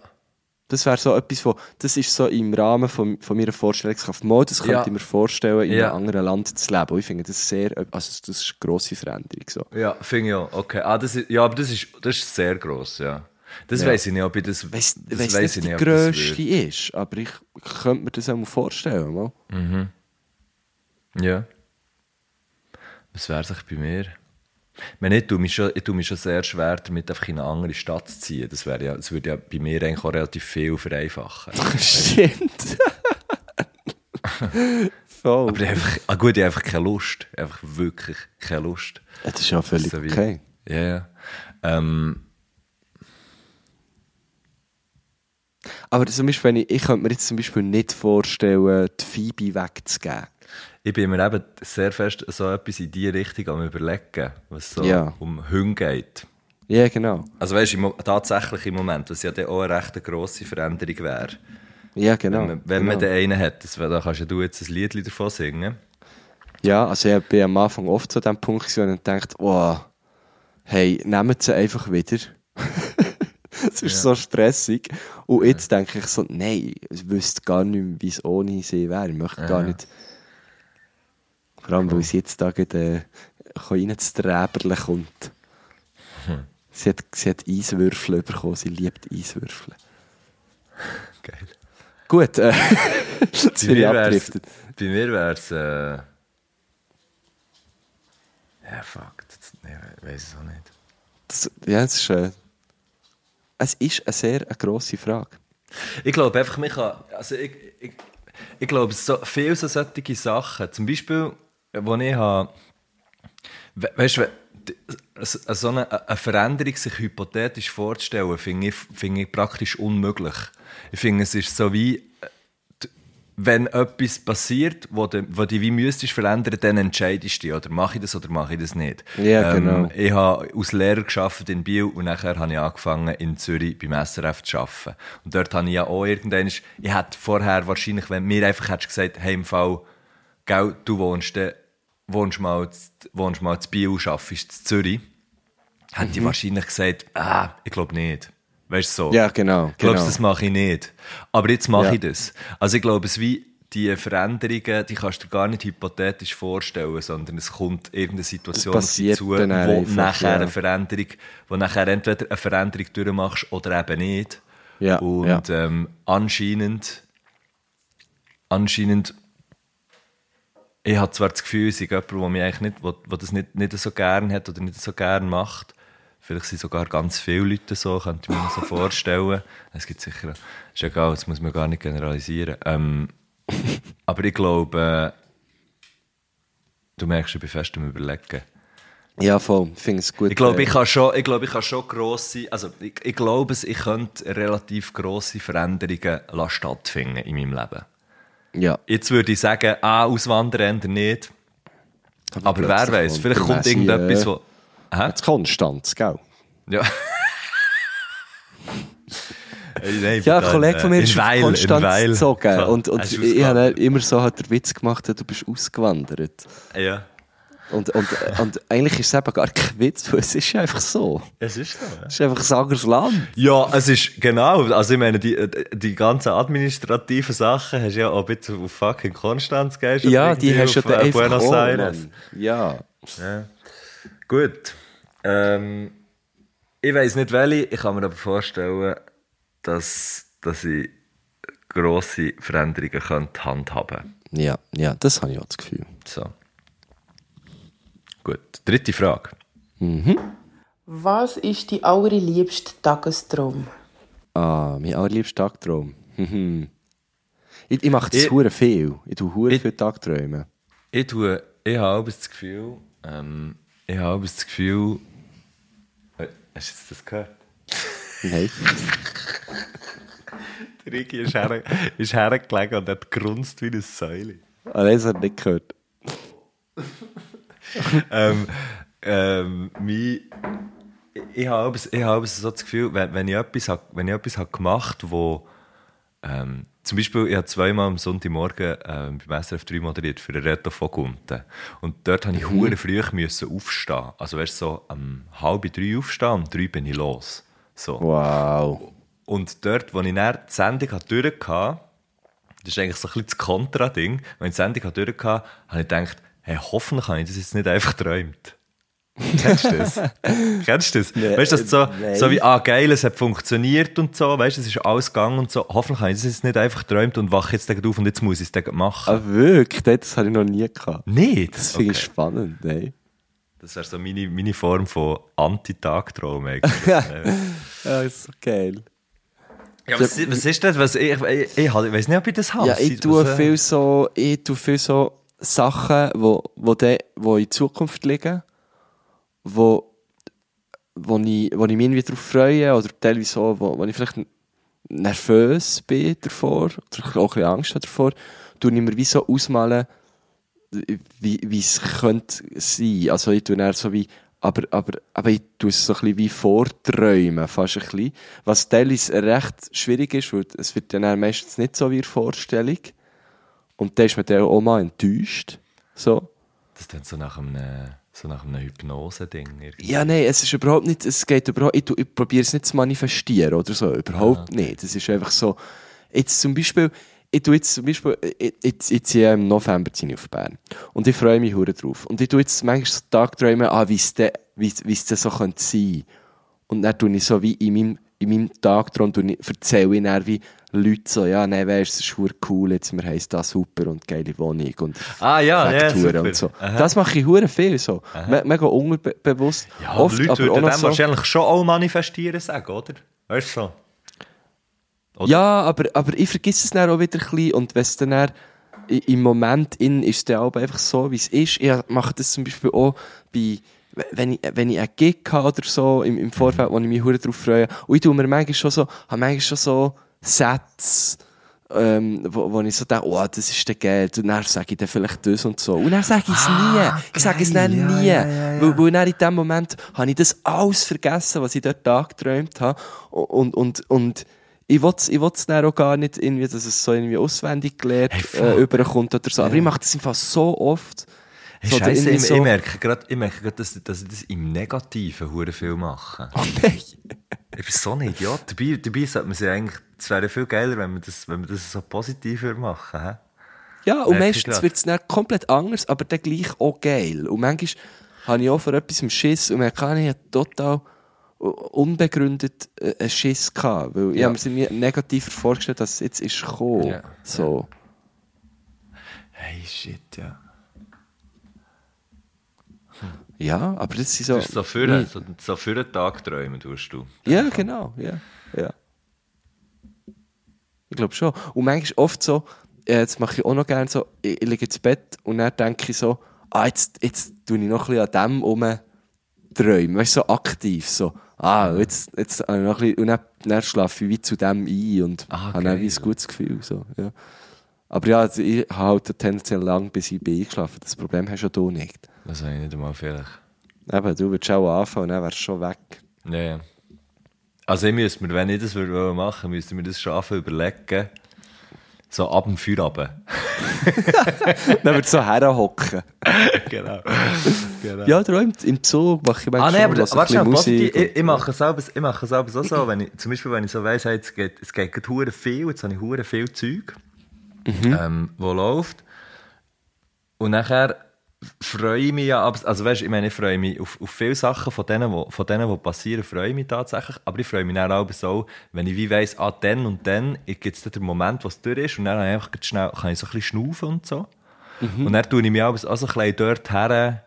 Das wäre so etwas, wo, das ist so im Rahmen von, von meiner Vorstellungskraft. Mal, das könnte Ja. ich mir vorstellen, in Ja. einem anderen Land zu leben. Und ich finde das sehr, also das ist eine grosse Veränderung. So. Ja, finde ich auch. Okay. Ah, das ist, ja, aber das ist, das ist sehr gross, ja. Das Ja. weiss ich nicht, ob ich das. Weiss, das weiss weiss nicht, ich ob die grösste ist, aber ich, könnte mir das auch mal vorstellen. Mal. Ja. Was wäre sich bei mir? Ich, meine, ich, tue mich schon, ich tue mich schon sehr schwer damit, einfach in eine andere Stadt zu ziehen. Das, wäre ja, das würde ja bei mir eigentlich auch relativ viel vereinfachen. <laughs> Stimmt. <laughs> Voll. Aber ich habe einfach, ah gut, ich habe einfach keine Lust. Einfach wirklich keine Lust. das ist ja völlig So wie- okay. Ja, ja. Ähm, Aber zum Beispiel, wenn ich, ich könnte mir jetzt zum Beispiel nicht vorstellen, die Phoebe wegzugeben. Ich bin mir eben sehr fest so etwas in die Richtung am überlegen, was so Ja. um Hunde geht. Ja, genau. Also weißt du, tatsächlich im Moment, was ja dann auch eine recht grosse Veränderung wäre. Ja, genau. wenn man, wenn genau. man den einen hat, das, dann kannst ja du jetzt ein Lied davon singen. Ja, also ich bin am Anfang oft zu dem Punkt gewesen, wo ich dachte, oh, hey, nehmt sie einfach wieder. <laughs> Es ist so stressig. Und jetzt denke ich so, nein, ich wüsste gar nicht wie es ohne sie wäre. Ich möchte gar nicht. Vor allem, weil sie jetzt da gerade äh, rein zu Träberle kommt. Hm. Sie, hat, sie hat Eiswürfel bekommen, sie liebt Eiswürfel. Geil. Gut, äh, <laughs> jetzt Bei bin ich abgedriftet. bei mir wär's, äh, ja, fuck, das, ich weiß es auch nicht. Das, ja, es ist, äh, es ist eine sehr eine grosse Frage. Ich glaube einfach, man kann, also ich, ich, ich glaube, so viele so solche Sachen, zum Beispiel, wo ich habe, we- weißt du, so eine, eine Veränderung sich hypothetisch vorzustellen, finde ich, finde ich praktisch unmöglich. Ich finde, es ist so wie, äh, wenn etwas passiert, wo du, wo du wie müsstest verändern, dann entscheidest du dich, oder mache ich das oder mache ich das nicht. Ähm, Ja, genau. Ich habe als Lehrer gearbeitet in Biel und nachher habe ich angefangen in Zürich beim SRF zu arbeiten. Und dort habe ich ja auch irgendwann, ich hätte vorher wahrscheinlich, wenn mir einfach hättest gesagt, hey, im Fall, gell, du wohnst, dann- wohnst mal, z- wohnst mal zu Biel, arbeitest zu Zürich, Mhm. ich wahrscheinlich gesagt, ah, ich glaube nicht. Weißt du so? Ja, genau. Ich glaube, genau. das mache ich nicht. Aber jetzt mache Ja. ich das. Also ich glaube, es wie die Veränderungen, die kannst du dir gar nicht hypothetisch vorstellen, sondern es kommt irgendeine Situation auf dich passiert zu, wo einfach, nachher ja. eine Veränderung, wo nachher entweder eine Veränderung durchmachst oder eben nicht. Ja, Und ja. Ähm, anscheinend, anscheinend, ich habe zwar das Gefühl, es ist jemand, der mich eigentlich nicht, wo, wo das nicht, nicht so gern hat oder nicht so gern macht. Vielleicht sind sogar ganz viele Leute so, könnte ich mir so vorstellen. Es gibt sicher, ist egal, das muss man gar nicht generalisieren. Ähm, <laughs> aber ich glaube, du merkst, ich bin fest am Überlegen. Ja, voll. Ich finde es gut. Ich glaube, äh, ich kann schon, ich glaube, ich kann schon grosse, also ich, ich glaube, ich könnte relativ grosse Veränderungen stattfinden in meinem Leben. Ja. Jetzt würde ich sagen, ah, auswandern nicht. Aber wer plötzlich weiß, vielleicht der kommt irgendetwas, äh, wo. Hä? Jetzt Konstanz, gell? Ja. <laughs> Nein, Ja, ein Kollege von mir äh, ist auf Weil, Konstanz gezogen. Und, und ich, habe immer so halt den Witz gemacht, du bist ausgewandert. Ja. Und, und, und eigentlich ist es eben gar kein Witz, weil es ist einfach so. Es ist so, ja. Es ist einfach ein anderes Land. Ja, es ist genau. Also, ich meine, die, die ganzen administrativen Sachen hast du ja auch ein bisschen auf fucking Konstanz gegeben. Ja, die hast du ja äh, Buenos auch, Aires. Mann. Ja. Ja. Gut. Ähm, ich weiß nicht welche, ich kann mir aber vorstellen, dass, dass ich grosse Veränderungen könnte handhaben Ja, ja, das habe ich auch das Gefühl. So. Gut. Dritte Frage. Was ist dein allerliebster Tagestraum? Ah, mein allerliebster Tagtraum. Mhm. ich, ich mache das Ich- hure viel. Ich tue hure Ich- viel Tagträume. Ich, tue, ich habe das Gefühl, ähm, ich habe das Gefühl, äh, hast du jetzt das gehört? Nein. <laughs> Der Rigi ist, her, ist hergelegen und hat grunzt wie eine Säule. Ah, das hat er nicht gehört. <laughs> ähm, ähm, mein, ich habe ich habe so das Gefühl, wenn, wenn ich etwas, hab- wenn ich etwas hab gemacht habe, wo ähm, zum Beispiel, ich habe zweimal am Sonntagmorgen ähm, beim SRF 3 moderiert für den Reto von Gunten. Und dort musste ich hure früh müssen aufstehen. Also weißt du, so um halb drei aufstehen, um drei bin ich los. So. Wow. Und dort, wo ich dann die Sendung hatte durchgehabt, das ist eigentlich so ein bisschen das Kontra-Ding, wenn ich die Sendung hatte durchgehabt, habe ich gedacht, hey, hoffentlich habe ich das jetzt nicht einfach geträumt. Kennst du das? <laughs> Kennst du das? Nee, weißt du, so, nein. so wie, ah, geil, es hat funktioniert und so, weißt du, es ist alles gegangen und so. Hoffentlich habe ich jetzt nicht einfach geträumt und wache jetzt auf und jetzt muss ich es machen. Ah, wirklich? Das habe ich noch nie gehabt. nicht? Das finde ich Okay. spannend, nein. Das wäre so meine, meine Form von Anti-Tagtraum eigentlich. <laughs> Ja, ist so geil. ja, was, was ist das? Was, ich, ich, ich, weiß nicht, ob ich das habe. Ja, ich tue viel so, ich tue viel so Sachen, wo, wo, de, wo in Zukunft liegen, wo, wo, ich, wo ich mich irgendwie darauf freue, oder teilweise so, wo, wo ich vielleicht nervös bin davor, oder auch ein bisschen Angst habe davor, tue ich mir wie so ausmalen, wie, wie es könnte sein. Also ich tue dann so wie, aber, aber, aber ich tue es so ein bisschen wie vorträumen, fast ein bisschen. Was teilweise recht schwierig ist, weil es wird dann meistens nicht so wie in der Vorstellung. Und dann ist man dann auch mal enttäuscht. So. Das ist dann so nach einem, so nach einem Hypnose-Ding. Ja, nein, es ist überhaupt nicht, es geht überhaupt, ich, ich probiere es nicht zu manifestieren oder so, überhaupt nicht. Es ist einfach so, jetzt zum Beispiel, ich tue jetzt zum Beispiel, jetzt, jetzt im November ziehe ich auf Bern. Und ich freue mich hure drauf. Und ich tue jetzt manchmal so Tagträume, ah, wie es denn, wie, wie es denn so könnte sein. Und dann tue ich so wie in meinem, in meinem Tagtraum erzähle ich dann wie Leute so, ja, nein, weißt es ist cool, jetzt, wir haben da super und geile Wohnung und Ah, ja, ja, Fetttouren super. und so. Aha. Das mache ich hure viel so. Me mega unbewusst. Ja, Oft, Leute aber würden dem so. wahrscheinlich schon auch manifestieren sagen, oder? Weißt du so? Oder- Ja, aber, aber ich vergesse es dann auch wieder ein bisschen und wenn es dann, im Moment in ist es dann auch einfach so, wie es ist. Ich mache das zum Beispiel auch bei, wenn ich, wenn ich einen Gig habe oder so im, im Vorfeld, wo ich mich hure drauf freue. Und ich tue mir manchmal schon so, habe manchmal schon so Sätze, ähm, wo, wo ich so denke, oh, das ist der Geld. Und dann sage ich dann vielleicht das und so. Und dann sage ich es nie. Ich sage es dann. Ja, nie. ja, ja. Weil, weil dann in dem Moment habe ich das alles vergessen, was ich dort angeträumt habe. Und, und, und ich will es ich will's dann auch gar nicht, irgendwie, dass es so irgendwie auswendig gelernt Hey, äh, überkommt oder so. Aber ich mache das einfach so oft. Hey, So, Scheiße, ich, so- ich merke gerade, ich merke dass, dass ich das im Negativen hure viel mache. Oh nein. Ich bin so ein Idiot. Dabei, dabei sollte man sich eigentlich, es wäre viel geiler, wenn man das, wenn man das so positiv würde machen hä? Ja, und Merke ich meistens wird es dann komplett anders, aber dann gleich auch geil. Und manchmal habe ich auch vor etwas im Schiss und man kann ich total unbegründet äh, einen Schiss gehabt. Weil ich Ja. habe mir negativer vorgestellt, dass es jetzt ist gekommen. Ja. So. Hey, shit, ja. Ja, aber das ist so. Das ist so für, Nee. so, so für einen Tag träumen, tust du. Ja, genau. Ja, ja. Ich glaube schon. Und manchmal oft so, äh, jetzt mache ich auch noch gerne so, ich, ich liege ins Bett und dann denke ich so, ah, jetzt, jetzt tue ich noch ein bisschen an dem um träumen. Weißt du, so aktiv. So, ah, jetzt, jetzt noch ein bisschen, und dann, dann schlafe ich wie zu dem ein und Ah, habe dann wie ein gutes Gefühl. So, ja. Aber ja, also ich habe halt tendenziell lang, bis ich bin eingeschlafen. Das Problem hast ja du nicht. Das habe ich nicht einmal vielleicht. Eben, du würdest auch anfangen und dann wärst du schon weg. Ja, ja. Also ich müsste mir, wenn ich das würde machen müsste ich mir das schaffen überlegen. So ab dem Feierabend. <laughs> dann würdest du so herhocken. <laughs> genau. genau. Ja, träumt im Zug mache ich manchmal Ah, nein, aber schon, bisschen positiv, Musik ich, ich mache es selber, ich mache selber so, so wenn ich, zum Beispiel, wenn ich so weiss, hey, es geht, es geht gerade viel, jetzt habe ich hure viel Zeug, ähm, wo läuft. Und nachher freue ich mich ja, also weißt, ich meine, ich freue mich auf, auf viele Sachen von denen, wo, von denen, die passieren, freue ich mich tatsächlich, aber ich freue mich dann auch so, wenn ich wie weiss, ah, dann und dann gibt es den Moment, wo es durch ist, und dann habe ich einfach schnell, kann ich so ein bisschen schnaufen und so. Und dann tue ich mich auch so ein bisschen dort her,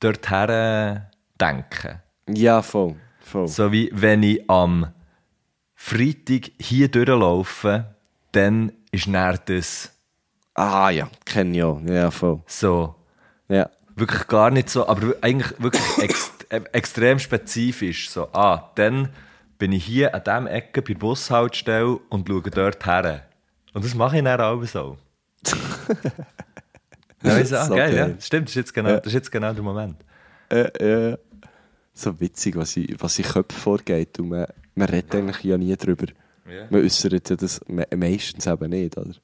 dort her denken. Ja, voll. voll. So wie wenn ich am Freitag hier durchlaufe, dann ist dann das Ah ja, kenne ich auch. Ja, voll. so Ja. wirklich gar nicht so, aber eigentlich wirklich <coughs> ex äh, extrem spezifisch. So, ah, dann bin ich hier an dieser Ecke bei der Bushaltestelle und schaue dort her. Und das mache ich dann auch so. <laughs> ja, ich so, ah, So geil, ja. geil. Stimmt, das ist jetzt genau, das ist jetzt genau der Moment. Äh, äh, so witzig, was in, was in Köpfen vorgeht. Und man, man redet eigentlich ja nie drüber. Ja. Man äußert ja das me meistens eben nicht, oder?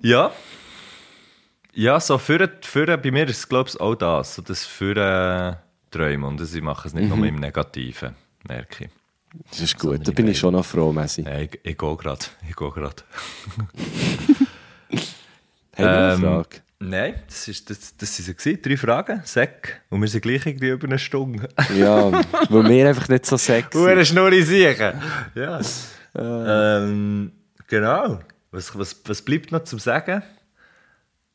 Ja. Ja, so für, für, bei mir ist es, glaube ich, auch das. So das für äh, Träumen. Und das, ich mache es nicht nur im Negativen, merke ich. Das ist gut. Da bin ich schon noch froh, Messi. Nein, ich, ich gehe gerade. Ich gehe gerade. <laughs> Haben wir eine Ähm, Frage? Nein, das, ist, das, das sind sie. Drei Fragen, Säck. Und wir sind gleich irgendwie über eine Stunde. <laughs> Ja, weil wir einfach nicht so sexy Hure Schnurri sicher. Ja. Ähm, genau. Was, was, was bleibt noch zum Sagen?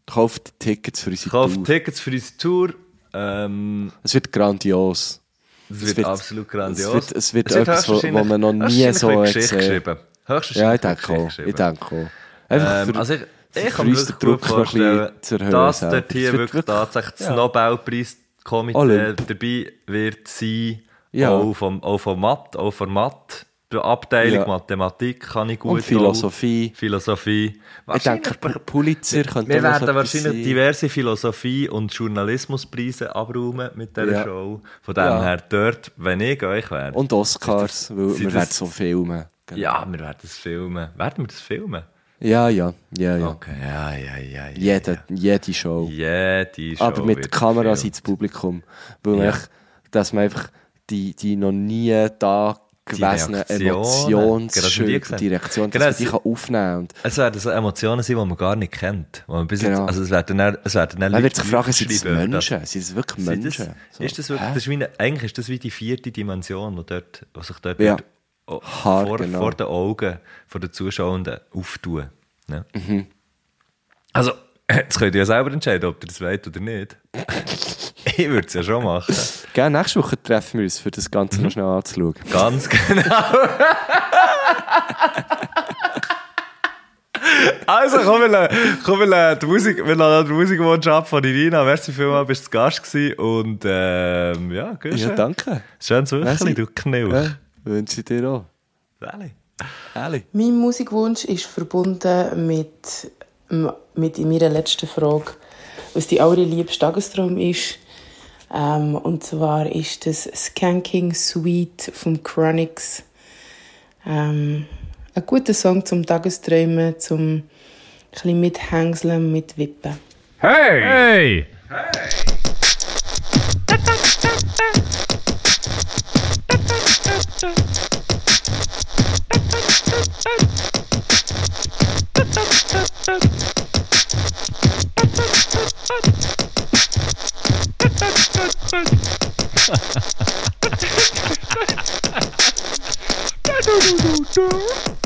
Kauft Tickets für unsere Kauft Tour. Tickets für unsere Tour. Ähm, Es wird grandios. es Es wird, wird- absolut grandios. es wird- es wird etwas, wo- wo man noch nie so wird hat gesehen. geschrieben. Ja, ich denke wird auch. Ich denke auch. Einfach Ähm, für, also ich, ich für uns den Druck noch ein bisschen zu erhöhen dass dort hier Es wird wirklich tatsächlich das ja. Nobelpreis-Komitee Olymp. dabei wird sein. Ja. Auch, vom, auch von Mathe, auch von Mathe. Die Abteilung Ja. Mathematik kann ich gut. und Philosophie. Auch. Philosophie. Ich denke, Pulitzer könnte wir werden wahrscheinlich sein. diverse Philosophie- und Journalismuspreise abräumen mit dieser Ja. Show. Von dem Ja. her dort, wenn ich euch wäre. Und Oscars, weil wir das- werden so filmen. Genau. Ja, wir werden das filmen. Werden wir das filmen? Ja, ja, ja, ja. Okay, ja, ja, ja. ja Jede, jede Show. Jede Show Aber mit Kameras gefilmt. ins Publikum. Weil Ja. echt, dass man einfach die, die noch nie da gewesenen Reaktionen. Emotionsschübe, Genau, die Reaktion, dass Genau, man die kann aufnehmen kann. Es werden so Emotionen sein, die man gar nicht kennt. Man bis Genau. jetzt, also es werden dann, es werden dann man wird sich fragen, sind schreiben, Menschen? Sind das wirklich Menschen? Das, So. ist das wirklich, Hä? das ist wie eigentlich ist das wie die vierte Dimension, die, dort, die sich dort Ja. oh, Haar, vor, genau. vor den Augen den Zuschauenden auftun. Ja. Mhm. Also, <laughs> jetzt könnt ihr ja selber entscheiden, ob ihr das wollt oder nicht. <laughs> ich würde es ja schon machen. Gell, nächste Woche treffen wir uns, für das Ganze Mhm. noch schnell anzuschauen. Ganz genau. <laughs> Also, komm, wir, lassen- komm, wir, lassen die Musik, wir lassen den Musikwunsch ab von Irina. Merci vielmals, bist du zu Gast gewesen. Und, ähm, ja, gut. Ja, danke. Schönes. Wöchchen, du Knilch. Ja, wünsche ich dir auch. Sally. Ehrlich. Mein Musikwunsch ist verbunden mit, mit meiner letzten Frage, was die allerliebste Tagestraum ist. Ähm, und zwar ist das Skanking Suite vom Chronix. Ähm, ein guter Song zum Tagesträumen, zum ein mithängseln, mitwippen. Hey! Hey! no, no, no, no.